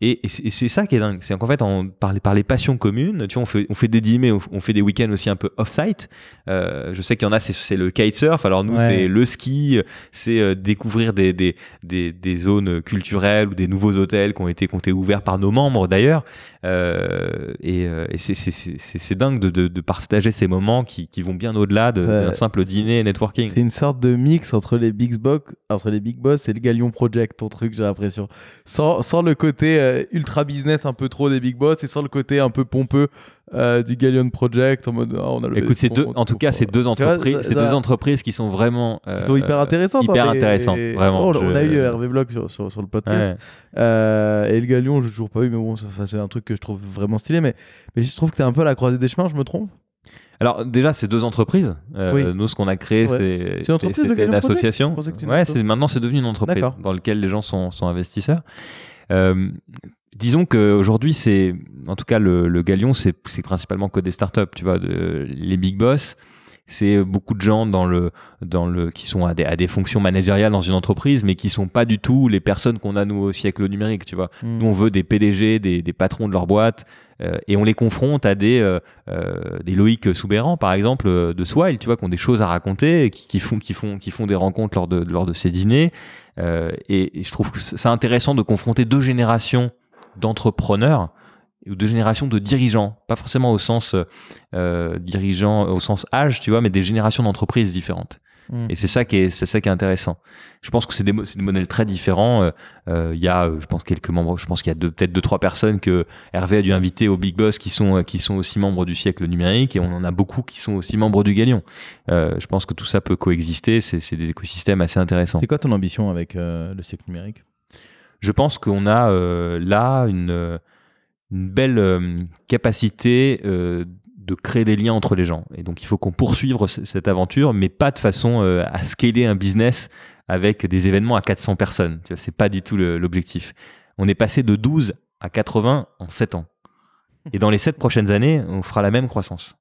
Et, et c'est ça qui est dingue, c'est qu'en fait, on, par, les, par les passions communes, tu vois, on fait, on fait des dîners, on, fait des week-ends aussi un peu off-site. Euh, je sais qu'il y en a, c'est- c'est le kitesurf. Alors nous, Ouais. c'est le ski, c'est euh, découvrir des, des, des, des zones culturelles ou des nouveaux hôtels qui ont été, qui ont été ouverts par nos membres d'ailleurs. Euh, et, euh, et c'est- dingue de, de- de partager ces moments qui, qui vont bien au-delà de- d'un simple dîner networking. C'est une sorte de mix entre les big boss, entre les big boss et le Galion Project, ton truc, j'ai l'impression. Sans, sans le côté euh, ultra business un peu trop des big boss et sans le côté un peu pompeux euh, du Galion Project en mode ah, on a levé Écoute, c'est deux, en tout cas, c'est deux entreprises, c'est deux entreprises qui sont vraiment Ils sont hyper euh, intéressantes. hyper hein, intéressantes, et- vraiment, Oh, On a eu Hervé Bloch sur, sur, sur le podcast. Ouais. Euh, et le Galion, j'ai toujours pas eu, mais bon, ça, ça, c'est un truc que je trouve vraiment stylé. Mais, mais je trouve que t'es un peu à la croisée des chemins, je me trompe? Alors déjà, c'est deux entreprises. Euh, Oui. Nous, ce qu'on a créé, Ouais. c'est C'est une le association. Ouais, c'est maintenant c'est devenu une entreprise dans laquelle les gens sont, sont investisseurs. Euh, disons qu'aujourd'hui, c'est en tout cas le, le Galion, c'est c'est principalement que des startups. Tu vois, de- les big boss. C'est beaucoup de gens dans le, dans le, qui sont à des, à des fonctions managériales dans une entreprise, mais qui sont pas du tout les personnes qu'on a nous au siècle numérique. Tu vois, Hmm. nous, on veut des PDG, des, des patrons de leur boîte, euh, et on les confronte à des, euh, euh, des Loïc Soubéran, par exemple, euh, de Swile, tu vois, qui ont des choses à raconter, et qui, qui font, qui, font, qui font des rencontres lors de, lors de ces dîners. Euh, et, et je trouve que c'est intéressant de confronter deux générations d'entrepreneurs ou deux générations de dirigeants, pas forcément au sens euh, dirigeant, au sens âge, tu vois, mais des générations d'entreprises différentes. Mm. Et c'est ça qui est, c'est ça qui est intéressant. Je pense que c'est des, modèles très différents. Euh, euh, Il y a, je pense, quelques membres. Je pense qu'il y a peut-être deux trois personnes que Hervé a dû inviter au Big Boss qui sont qui sont aussi membres du siècle numérique et on en a beaucoup qui sont aussi membres du Galion. Euh, je pense que tout ça peut coexister. C'est des écosystèmes assez intéressants. C'est quoi ton ambition avec le siècle numérique? Je pense qu'on a euh, là une, euh, une belle euh, capacité euh, de créer des liens entre les gens. Et donc, il faut qu'on poursuive cette aventure, mais pas de façon euh, à scaler un business avec des événements à 400 personnes. Vois, c'est pas du tout l'objectif. On est passé de 12 à 80 en 7 ans. Et dans les 7 prochaines années, on fera la même croissance.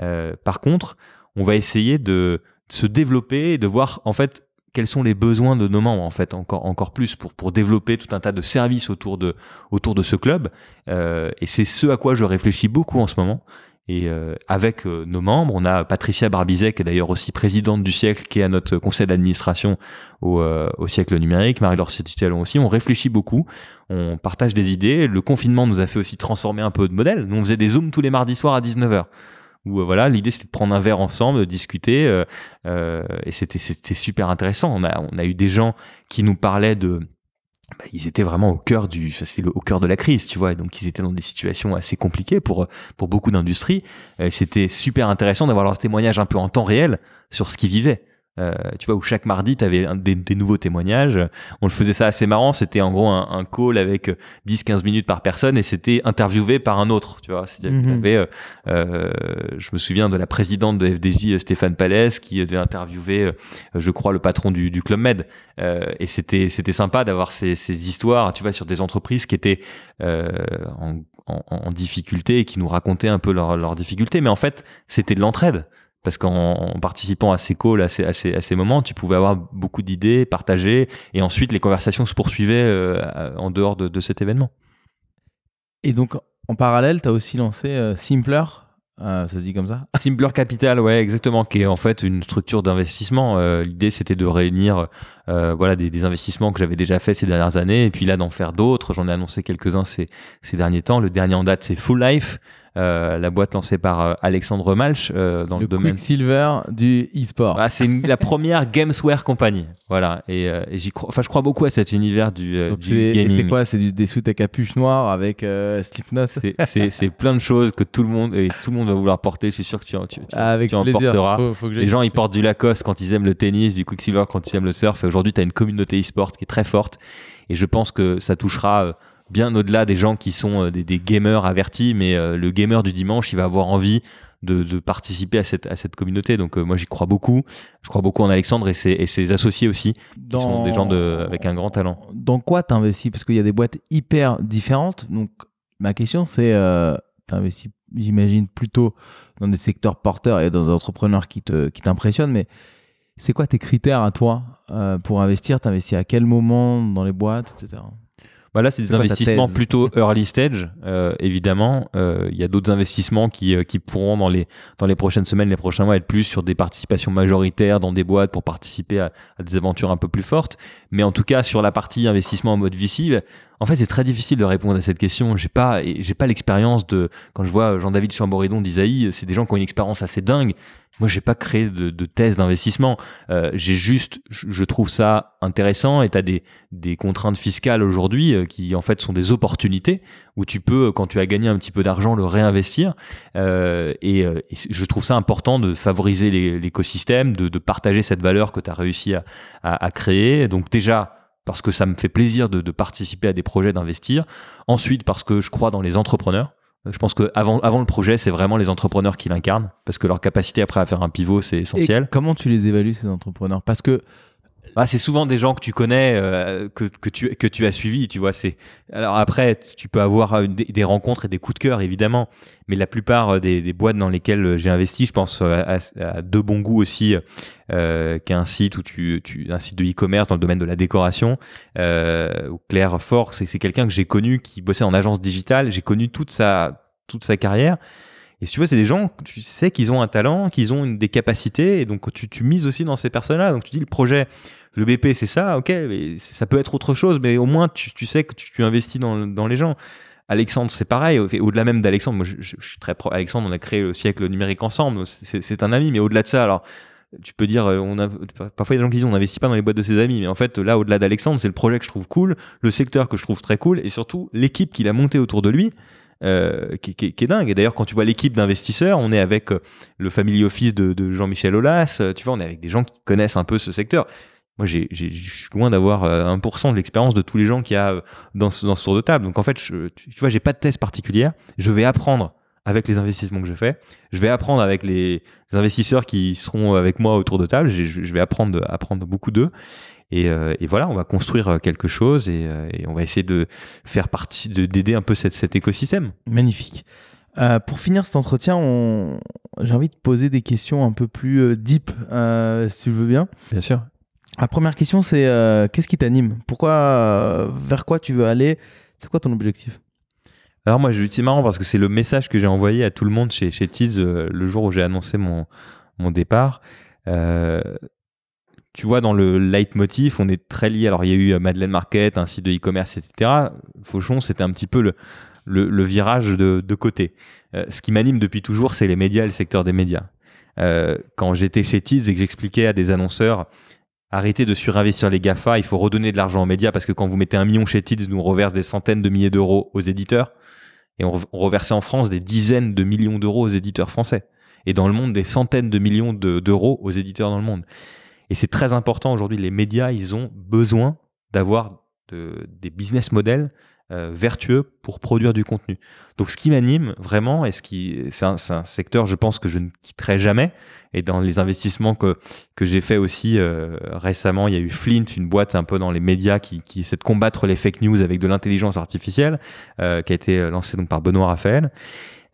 Euh, par contre, on va essayer de se développer et de voir, en fait, quels sont les besoins de nos membres en fait encore encore plus pour pour développer tout un tas de services autour de autour de ce club. Euh, et c'est ce à quoi je réfléchis beaucoup en ce moment. Et euh, avec euh, nos membres on a Patricia Barbizet qui est d'ailleurs aussi présidente du siècle qui est à notre conseil d'administration au, au siècle numérique. Marie-Laure Citutellon aussi. On réfléchit beaucoup. On partage des idées. Le confinement nous a fait aussi transformer un peu de modèle. Nous on faisait des zooms tous les mardis soirs à 19h où euh, voilà l'idée c'était de prendre un verre ensemble de discuter euh, euh, et c'était super intéressant. On a on a eu des gens qui nous parlaient de bah, ils étaient vraiment au cœur du c'est au cœur de la crise tu vois donc ils étaient dans des situations assez compliquées pour pour beaucoup d'industries c'était super intéressant d'avoir leur témoignage un peu en temps réel sur ce qu'ils vivaient Euh, tu vois où chaque mardi tu avais des, des nouveaux témoignages on le faisait ça assez marrant c'était en gros un, un call avec 10-15 minutes par personne et c'était interviewé par un autre tu vois c'est-à-dire Mhm. avait euh, euh, je me souviens de la présidente de FDJ, euh, Stéphane Palès, qui devait interviewer, euh, je crois, le patron du, du Club Med. Euh, et c'était c'était sympa d'avoir ces, ces histoires, tu vois, sur des entreprises qui étaient euh, en, en, en difficulté et qui nous racontaient un peu leurs leurs difficultés. Mais en fait, c'était de l'entraide. Parce qu'en en participant à ces calls, à ces, à ces, à ces moments, tu pouvais avoir beaucoup d'idées, partager, et ensuite les conversations se poursuivaient euh, en dehors de, de cet événement. Et donc, en parallèle, tu as aussi lancé euh, Simpler. Euh, ça se dit comme ça? Simpler Capital, ouais, exactement, qui est en fait une structure d'investissement. Euh, L'idée, c'était de réunir, euh, voilà, des, des investissements que j'avais déjà fait ces dernières années, et puis là d'en faire d'autres. J'en ai annoncé quelques-uns ces, ces derniers temps. Le dernier en date, c'est Full Life, euh, la boîte lancée par euh, Alexandre Malch euh, dans le, Le domaine. Quicksilver du e-sport. Ah, c'est la première Gamesware company, voilà. Et, et j'y crois, enfin, je crois beaucoup à cet univers du, Donc, du c'est gaming. quoi? C'est des suites à capuche noire avec Slipknot? C'est- plein de choses que tout le monde et tout le monde va vouloir porter. Je suis sûr que tu, en- tu, tu- Ah, Avec tu en plaisir. porteras. Faut- faut que j'aille Les gens, ils portent du Lacoste quand ils aiment le tennis, du Quicksilver quand ils aiment le surf. Et aujourd'hui, tu as une communauté e-sport qui est très forte. Et je pense que ça touchera bien au-delà des gens qui sont euh, des, des gamers avertis. Mais euh, le gamer du dimanche, il va avoir envie de, de participer à cette, à cette communauté. Donc, euh, moi, j'y crois beaucoup. Je crois beaucoup en Alexandre et ses, et ses associés aussi, qui sont des gens de, avec un grand talent. Dans quoi tu investis Parce qu'il y a des boîtes hyper différentes. Donc, ma question, c'est euh, tu investis, j'imagine, plutôt dans des secteurs porteurs et dans des entrepreneurs qui te- qui t'impressionnent. mais c'est quoi tes critères à toi euh, pour investir? Tu investis à quel moment dans les boîtes, etc. Bah là, c'est des investissements plutôt early stage, euh, évidemment. Euh, Il y a d'autres investissements qui, euh, qui pourront, dans les, dans les prochaines semaines, les prochains mois, être plus sur des participations majoritaires dans des boîtes pour participer à, à des aventures un peu plus fortes. Mais en tout cas, sur la partie investissement en mode VC, en fait, c'est très difficile de répondre à cette question. J'ai pas, j'ai pas l'expérience de, quand je vois Jean-David Chamboridon d'Isaïe, c'est des gens qui ont une expérience assez dingue. Moi, j'ai pas créé de, de thèse d'investissement. Euh, j'ai juste, je trouve ça intéressant et tu as des, des contraintes fiscales aujourd'hui euh, qui en fait sont des opportunités où tu peux, quand tu as gagné un petit peu d'argent, le réinvestir. Euh, et, euh, et je trouve ça important de favoriser l'écosystème, de, de partager cette valeur que tu as réussi à, à, à créer. Donc déjà, parce que ça me fait plaisir de, de participer à des projets, d'investir. Ensuite, parce que je crois dans les entrepreneurs. Je pense que avant, avant le projet, c'est vraiment les entrepreneurs qui l'incarnent, parce que leur capacité après à faire un pivot, c'est essentiel. Et comment tu les évalues, ces entrepreneurs? Parce que Bah, c'est souvent des gens que tu connais, euh, que, que, tu, que tu as suivis, tu vois. C'est alors après, tu peux avoir euh, des, rencontres et des coups de cœur, évidemment, mais la plupart euh, des, boîtes dans lesquelles j'ai investi, je pense à, à De Bon Goût aussi, euh, qui est un site tu, tu un site de e-commerce dans le domaine de la décoration. Euh, Claire Fort, c'est quelqu'un que j'ai connu qui bossait en agence digitale. J'ai connu toute sa toute sa carrière. Et si tu vois, c'est des gens, tu sais qu'ils ont un talent, qu'ils ont des capacités, et donc tu, tu mises aussi dans ces personnes-là. Donc tu dis le projet, le BP, c'est ça, ok, mais ça peut être autre chose, mais au moins tu, sais que tu, investis dans, les gens. Alexandre, c'est pareil. Au- Au-delà même d'Alexandre, moi je, suis très pro. Alexandre, on a créé le siècle numérique ensemble. C'est un ami, mais au-delà de ça, alors tu peux dire, euh, on a, parfois il y a des gens qui disent on n'investit pas dans les boîtes de ses amis, mais en fait là, au-delà d'Alexandre, c'est le projet que je trouve cool, le secteur que je trouve très cool, et surtout l'équipe qu'il a montée autour de lui. euh, qui, est dingue. Et d'ailleurs, quand tu vois l'équipe d'investisseurs, on est avec euh, le family office de, de Jean-Michel Aulas, tu vois, on est avec des gens qui connaissent un peu ce secteur. Moi, je suis loin d'avoir euh, 1% de l'expérience de tous les gens qu'il y a euh, dans ce, dans ce tour de table. Donc, en fait, je, tu, tu vois, j'ai pas de thèse particulière. Je vais apprendre avec les investissements que je fais. Je vais apprendre avec les, les investisseurs qui seront avec moi autour de table. Je, je vais apprendre, apprendre beaucoup d'eux. Et, euh, et voilà, on va construire euh, quelque chose et, euh, et on va essayer de faire partie, de, d'aider un peu cette, cet écosystème. Magnifique. Euh, pour finir cet entretien, on... j'ai envie de poser des questions un peu plus euh, deep, euh, si tu le veux bien. Bien sûr. La première question, c'est euh, qu'est-ce qui t'anime? Pourquoi, euh, vers quoi tu veux aller? C'est quoi ton objectif? Alors moi, c'est marrant parce que c'est le message que j'ai envoyé à tout le monde chez, chez euh, le jour où j'ai annoncé mon, mon départ. Tu vois, dans le leitmotiv, on est très lié. Alors, il y a eu Madeleine Market, un site de e-commerce, etc. Fauchon, c'était un petit peu le, le, virage de, de côté. Ce qui m'anime depuis toujours, c'est les médias et le secteur des médias. Quand j'étais chez Tiz et que j'expliquais à des annonceurs arrêtez de surinvestir les GAFA, il faut redonner de l'argent aux médias parce que quand vous mettez un million chez Tiz, nous on reverse des centaines de milliers d'euros aux éditeurs et on, on reversait en France des dizaines de millions d'euros aux éditeurs français et dans le monde des centaines de millions de- d'euros aux éditeurs dans le monde. Et c'est très important aujourd'hui, les médias, ils ont besoin d'avoir de- des business models euh, vertueux pour produire du contenu. Donc ce qui m'anime vraiment, et ce qui, c'est un, un secteur, je pense que je ne quitterai jamais. Et dans les investissements que que j'ai fait aussi euh, récemment, il y a eu Flint, une boîte un peu dans les médias qui, qui essaie de combattre les fake news avec de l'intelligence artificielle, euh, qui a été lancée donc par Benoît Raphaël.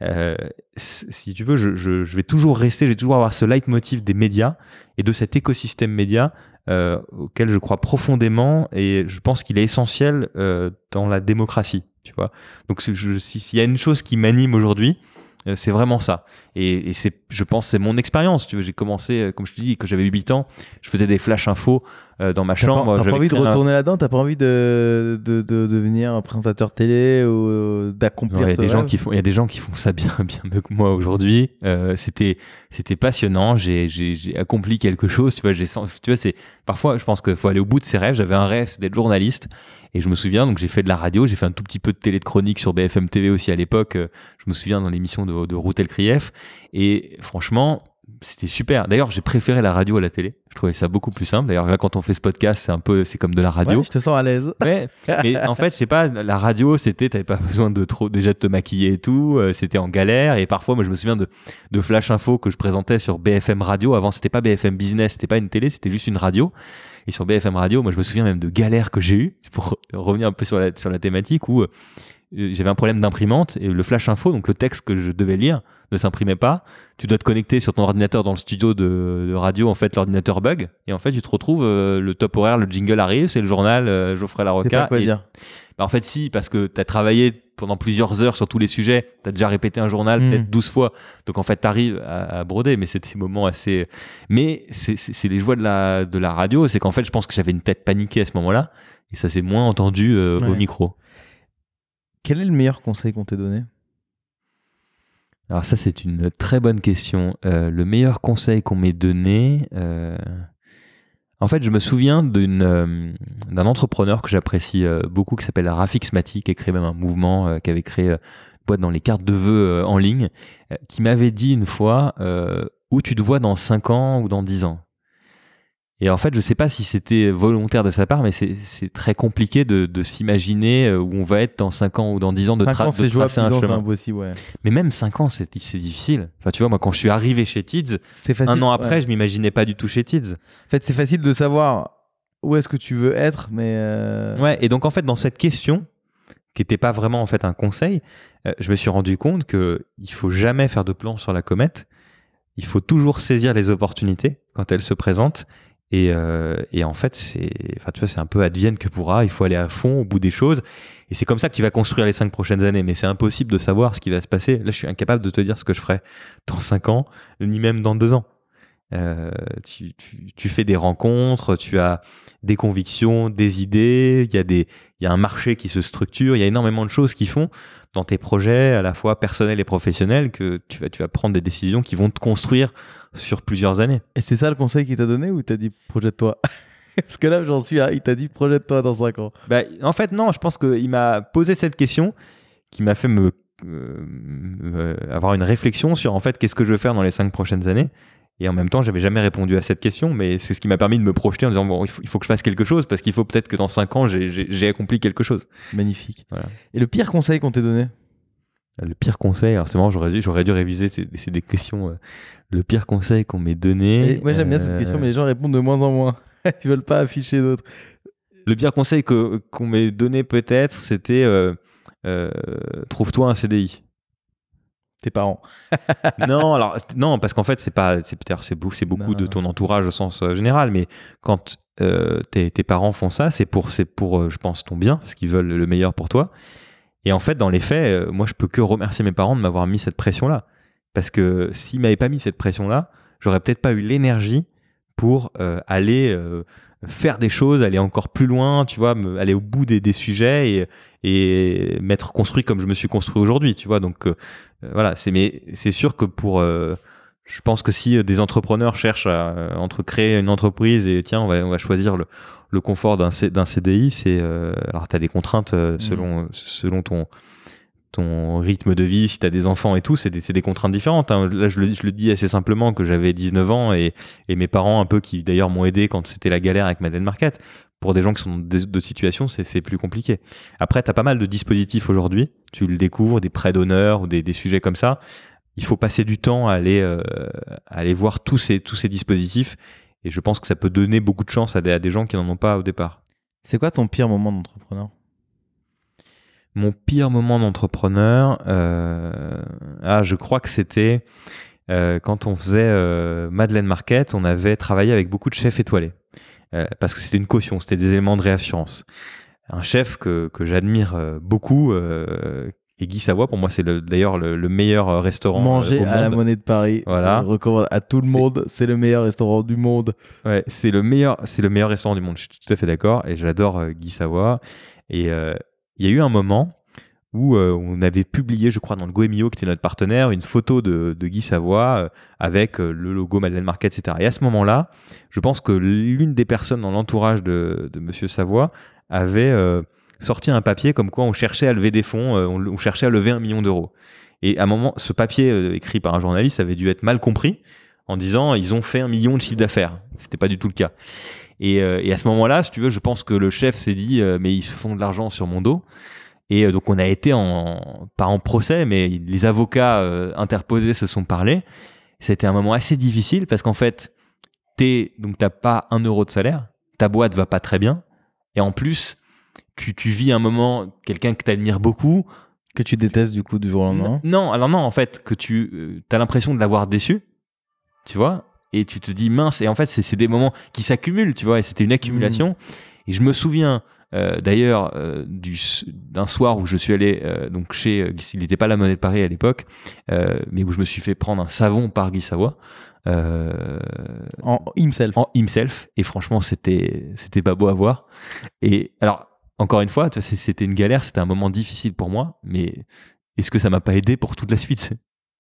Euh, si tu veux, je, je, je vais toujours rester, je vais toujours avoir ce leitmotiv des médias et de cet écosystème média euh, auquel je crois profondément et je pense qu'il est essentiel euh, dans la démocratie. Tu vois. Donc s'il y a une chose qui m'anime aujourd'hui, c'est vraiment ça. Et, et c'est, je pense, c'est mon expérience. Tu vois, j'ai commencé, euh, comme je te dis, quand j'avais 8 ans, je faisais des flash infos euh, dans ma chambre. t'as pas envie de un- retourner là-dedans? T'as pas envie de, de, de devenir un présentateur télé ou euh, d'accomplir Il y a des gens qui font, il y a des gens qui font ça bien, bien mieux que moi aujourd'hui. Euh, c'était, c'était passionnant. J'ai, j'ai, j'ai accompli quelque chose. Tu vois, j'ai, tu vois, c'est parfois, je pense qu'il faut aller au bout de ses rêves. J'avais un rêve, c'est d'être journaliste. Et je me souviens, donc j'ai fait de la radio, j'ai fait un tout petit peu de télé de chronique sur BFM TV aussi à l'époque. Euh, Je me souviens dans l'émission de, de Routel Krief. Et franchement, c'était super. D'ailleurs, j'ai préféré la radio à la télé. Je trouvais ça beaucoup plus simple. D'ailleurs, là, quand on fait ce podcast, c'est un peu, c'est comme de la radio. Ouais, je te sens à l'aise. Ouais, mais en fait, je sais pas, la radio, c'était, t'avais pas besoin de trop, déjà de te maquiller et tout, euh, c'était en galère, et parfois, moi, je me souviens de, de Flash Info que je présentais sur BFM Radio. Avant, c'était pas BFM Business, c'était pas une télé, c'était juste une radio. Et sur BFM Radio, moi, je me souviens même de galères que j'ai eues, pour revenir un peu sur la, sur la thématique, où euh, j'avais un problème d'imprimante, et le Flash Info, donc le texte que je devais lire, ne s'imprimait pas. Tu dois te connecter sur ton ordinateur dans le studio de, de radio, en fait, l'ordinateur bug, et en fait, tu te retrouves, euh, le top horaire, le jingle arrive, c'est le journal euh, Geoffrey pas Larocca, quoi et dire. Bah, en fait, si, parce que tu as travaillé pendant plusieurs heures sur tous les sujets, tu as déjà répété un journal Mm. peut-être 12 fois, donc en fait, tu arrives à, à broder, mais c'était des moments assez. Mais c'est- les joies de la, de la radio, c'est qu'en fait, je pense que j'avais une tête paniquée à ce moment-là, et ça s'est moins entendu euh, au micro. Quel est le meilleur conseil qu'on t'ait donné? Alors ça, c'est une très bonne question. Euh, le meilleur conseil qu'on m'ait donné, euh, en fait, je me souviens euh, d'un entrepreneur que j'apprécie euh, beaucoup, qui s'appelle Rafik Smati, qui a créé même un mouvement, euh, qui avait créé une boîte dans les cartes de vœux en ligne, qui m'avait dit une fois où tu te vois dans 5 ans ou dans 10 ans? Et en fait, je sais pas si c'était volontaire de sa part, mais c'est, très compliqué de, de s'imaginer euh, où on va être dans 5 ans ou dans 10 ans, de, 5 tra- ans, de tracer 10 un chemin. impossible, ouais. Mais même 5 ans, c'est, difficile. Enfin, tu vois, moi, quand je suis arrivé chez Tids, un an après, ouais. je m'imaginais pas du tout chez Tids. En fait, c'est facile de savoir où est-ce que tu veux être, mais. euh, Ouais, et donc, en fait, dans cette question, qui n'était pas vraiment en fait un conseil, euh, je me suis rendu compte que il faut jamais faire de plan sur la comète. Il faut toujours saisir les opportunités quand elles se présentent. Et, euh, et en fait, c'est, enfin, un peu advienne que pourra. Il faut aller à fond au bout des choses. Et c'est comme ça que tu vas construire les cinq prochaines années. Mais c'est impossible de savoir ce qui va se passer. Là, je suis incapable de te dire ce que je ferai dans cinq ans, ni même dans deux ans. Euh, tu, tu- fais des rencontres, tu as des convictions, des idées, il y, il y a un marché qui se structure, il y a énormément de choses qui font dans tes projets, à la fois personnels et professionnels, que tu vas, tu vas prendre des décisions qui vont te construire sur plusieurs années. Et c'est ça le conseil qu'il t'a donné ou t'a dit projette-toi Parce que là, j'en suis à. Il t'a dit projette-toi dans 5 ans. Bah, en fait, non, je pense qu'il m'a posé cette question qui m'a fait me, euh, euh, avoir une réflexion sur en fait qu'est-ce que je veux faire dans les cinq prochaines années. Et en même temps, j'avais jamais répondu à cette question, mais c'est ce qui m'a permis de me projeter en disant bon, il faut, il faut que je fasse quelque chose parce qu'il faut peut-être que dans cinq ans, j'ai- accompli quelque chose. Magnifique. Voilà. Et le pire conseil qu'on t'ait donné? Le pire conseil, alors c'est marrant, j'aurais dû, réviser, c'est des questions. euh, le pire conseil qu'on m'ait donné. Et Moi, j'aime bien cette euh, question, mais les gens répondent de moins en moins. Ils veulent pas afficher d'autres. Le pire conseil qu'on m'ait donné peut-être, c'était euh, euh, trouve-toi un CDI. Tes parents. non, alors non, parce qu'en fait, c'est pas, c'est peut-être c'est beaucoup, c'est beaucoup Non, de ton entourage au sens euh, général, mais quand euh, tes, tes parents font ça, c'est pour, c'est pour, euh, je pense, ton bien, parce qu'ils veulent le meilleur pour toi. Et en fait, dans les faits, moi, je peux que remercier mes parents de m'avoir mis cette pression-là, parce que s'ils m'avaient pas mis cette pression-là, j'aurais peut-être pas eu l'énergie pour aller faire des choses, aller encore plus loin, tu vois, me- aller au bout des, des sujets et, et m'être construit comme je me suis construit aujourd'hui, tu vois. Donc euh, euh, voilà, c'est mais c'est sûr que pour euh, je pense que si des entrepreneurs cherchent à euh, entre créer une entreprise et tiens, on va, on va choisir le, le confort d'un C- d'un CDI, c'est alors tu as des contraintes euh, selon selon ton ton rythme de vie, si tu as des enfants et tout, c'est des, des contraintes différentes. hein. Là, je le, je le dis assez simplement que j'avais 19 ans et, et mes parents, un peu, qui d'ailleurs m'ont aidé quand c'était la galère avec Madeleine Marquette. Pour des gens qui sont dans d'autres situations, c'est plus compliqué. Après, tu as pas mal de dispositifs aujourd'hui. Tu le découvres, des prêts d'honneur ou des, des sujets comme ça. Il faut passer du temps à aller, euh, aller voir tous ces, tous ces dispositifs. Et je pense que ça peut donner beaucoup de chance à des, à des gens qui n'en ont pas au départ. C'est quoi ton pire moment d'entrepreneur? Mon pire moment d'entrepreneur, euh, ah, je crois que c'était euh, quand on faisait euh, Madeleine Market, on avait travaillé avec beaucoup de chefs étoilés. Parce que c'était une caution, c'était des éléments de réassurance. Un chef que, que j'admire beaucoup, et Guy Savoie, pour moi, c'est le- d'ailleurs le, le meilleur restaurant Manger au à la monde. Monnaie de Paris. Voilà. Je recommande à tout le monde. C'est le meilleur restaurant du monde. Ouais, c'est le meilleur, c'est le meilleur restaurant du monde. Je suis tout à fait d'accord et j'adore Guy Savoie. Et euh, il y a eu un moment où euh, on avait publié, je crois, dans le Goemio, qui était notre partenaire, une photo de, Guy Savoie euh, avec euh, le logo Madeleine Market, etc. Et à ce moment-là, je pense que l'une des personnes dans l'entourage de, de Monsieur Savoie avait sorti un papier comme quoi on cherchait à lever des fonds, on, on cherchait à lever un million d'euros. Et à un moment, ce papier écrit par un journaliste avait dû être mal compris en disant ils ont fait un million de chiffre d'affaires. C'était pas du tout le cas. Et, euh, et à ce moment-là, si tu veux, je pense que le chef s'est dit euh, mais ils se font de l'argent sur mon dos. Et euh, donc on a été en pas en procès, mais les avocats interposés se sont parlé. C'était un moment assez difficile parce qu'en fait, t'es donc t'as pas un euro de salaire, ta boîte va pas très bien, et en plus tu, tu vis un moment quelqu'un que t'admires beaucoup. Que tu détestes du coup du jour au lendemain. Non, alors non, en fait que tu as l'impression de l'avoir déçu, tu vois, et tu te dis mince. Et en fait c'est des moments qui s'accumulent, tu vois, et c'était une accumulation. Et je me souviens Euh, D'ailleurs, euh, du- d'un soir où je suis allé euh, donc chez, euh, il n'était pas la monnaie de Paris à l'époque, mais où je me suis fait prendre un savon par Guy Savoie. En himself. en himself et franchement c'était c'était pas beau à voir et alors encore une fois c'était une galère c'était un moment difficile pour moi mais est-ce que ça m'a pas aidé pour toute la suite?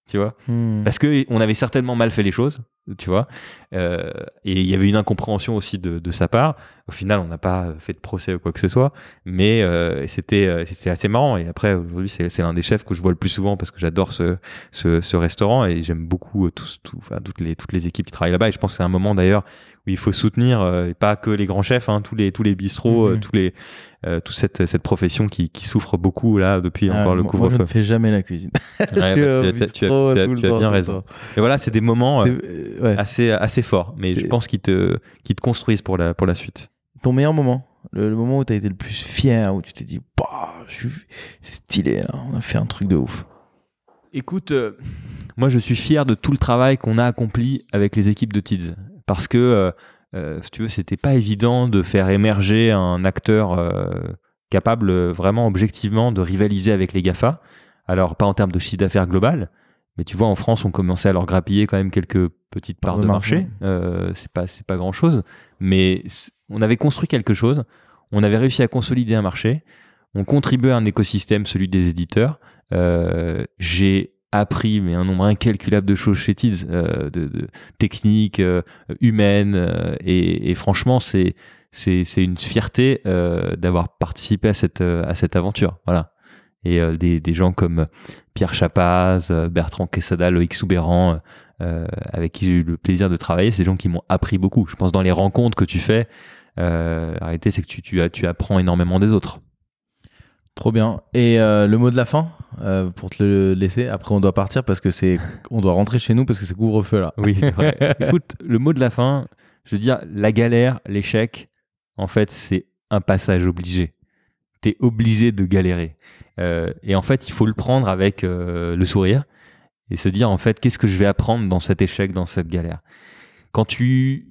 Tu vois. Hmm. parce que on avait certainement mal fait les choses tu vois. Euh, et il y avait une incompréhension aussi de, de sa part. Au final on n'a pas fait de procès ou quoi que ce soit. Mais euh, c'était euh, c'était assez marrant. Et après aujourd'hui c'est l'un des chefs que je vois le plus souvent parce que j'adore ce, ce, ce restaurant. Et j'aime beaucoup tous, tout, enfin, toutes, les, toutes les équipes qui travaillent là-bas. Et je pense que c'est un moment d'ailleurs où il faut soutenir euh, et pas que les grands chefs hein, tous les tous les bistrots euh, Mhm. tous les euh, toute cette, cette profession qui, qui souffre beaucoup là depuis Ah, encore le moi- Moi, je couvre-feu ne fais jamais la cuisine. Ouais, bah, tu as- tu tu tu bien raison et voilà c'est des moments euh, C'est- euh, ouais. assez assez forts mais je pense qu'ils te qu'ils te construisent pour la pour la suite Ton meilleur moment? Le, le moment où tu as été le plus fier, où tu t'es dit, bah, je suis- c'est stylé, là, on a fait un truc de ouf. Écoute, euh, moi je suis fier de tout le travail qu'on a accompli avec les équipes de Tids. Parce que, euh, euh, si tu veux, c'était pas évident de faire émerger un acteur euh, capable vraiment objectivement de rivaliser avec les GAFA. Alors, pas en termes de chiffre d'affaires global, mais tu vois, en France, on commençait à leur grappiller quand même quelques petites parts Part de de marché. marché. Euh, c'est pas, c'est pas grand chose, mais on avait construit quelque chose. On avait réussi à consolider un marché. On contribuait à un écosystème, celui des éditeurs. Euh, j'ai appris mais un nombre incalculable de choses chez euh, de, de techniques euh, humaines, euh, et, et franchement, c'est c'est une fierté euh, d'avoir participé à cette euh, à cette aventure. Voilà. Et des, des gens comme Pierre Chapaz, Bertrand Quesada, Loïc Soubéran, avec qui j'ai eu le plaisir de travailler, c'est des gens qui m'ont appris beaucoup. Je pense dans les rencontres que tu fais, euh, la c'est que tu, tu, tu apprends énormément des autres. Trop bien. Et le mot de la fin, euh, pour te le laisser. Après, on doit partir parce que c'est, on doit rentrer chez nous parce que c'est couvre-feu là. Oui, c'est vrai. Écoute, le mot de la fin, je veux dire, la galère, l'échec, en fait, c'est un passage obligé. Tu es obligé de galérer. Euh, et en fait, il faut le prendre avec euh, le sourire et se dire, en fait, qu'est-ce que je vais apprendre dans cet échec, dans cette galère? Quand tu,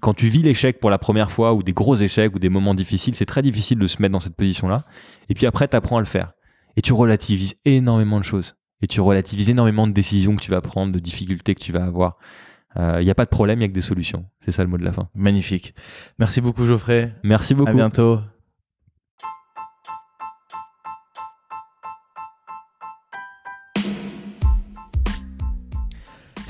quand tu vis l'échec pour la première fois, ou des gros échecs, ou des moments difficiles, c'est très difficile de se mettre dans cette position-là. Et puis après, tu apprends à le faire. Et tu relativises énormément de choses. Et tu relativises énormément de décisions que tu vas prendre, de difficultés que tu vas avoir. Il n'y a pas de problème, il n'y a que des solutions. C'est ça le mot de la fin. Magnifique. Merci beaucoup, Geoffrey. Merci beaucoup. À bientôt.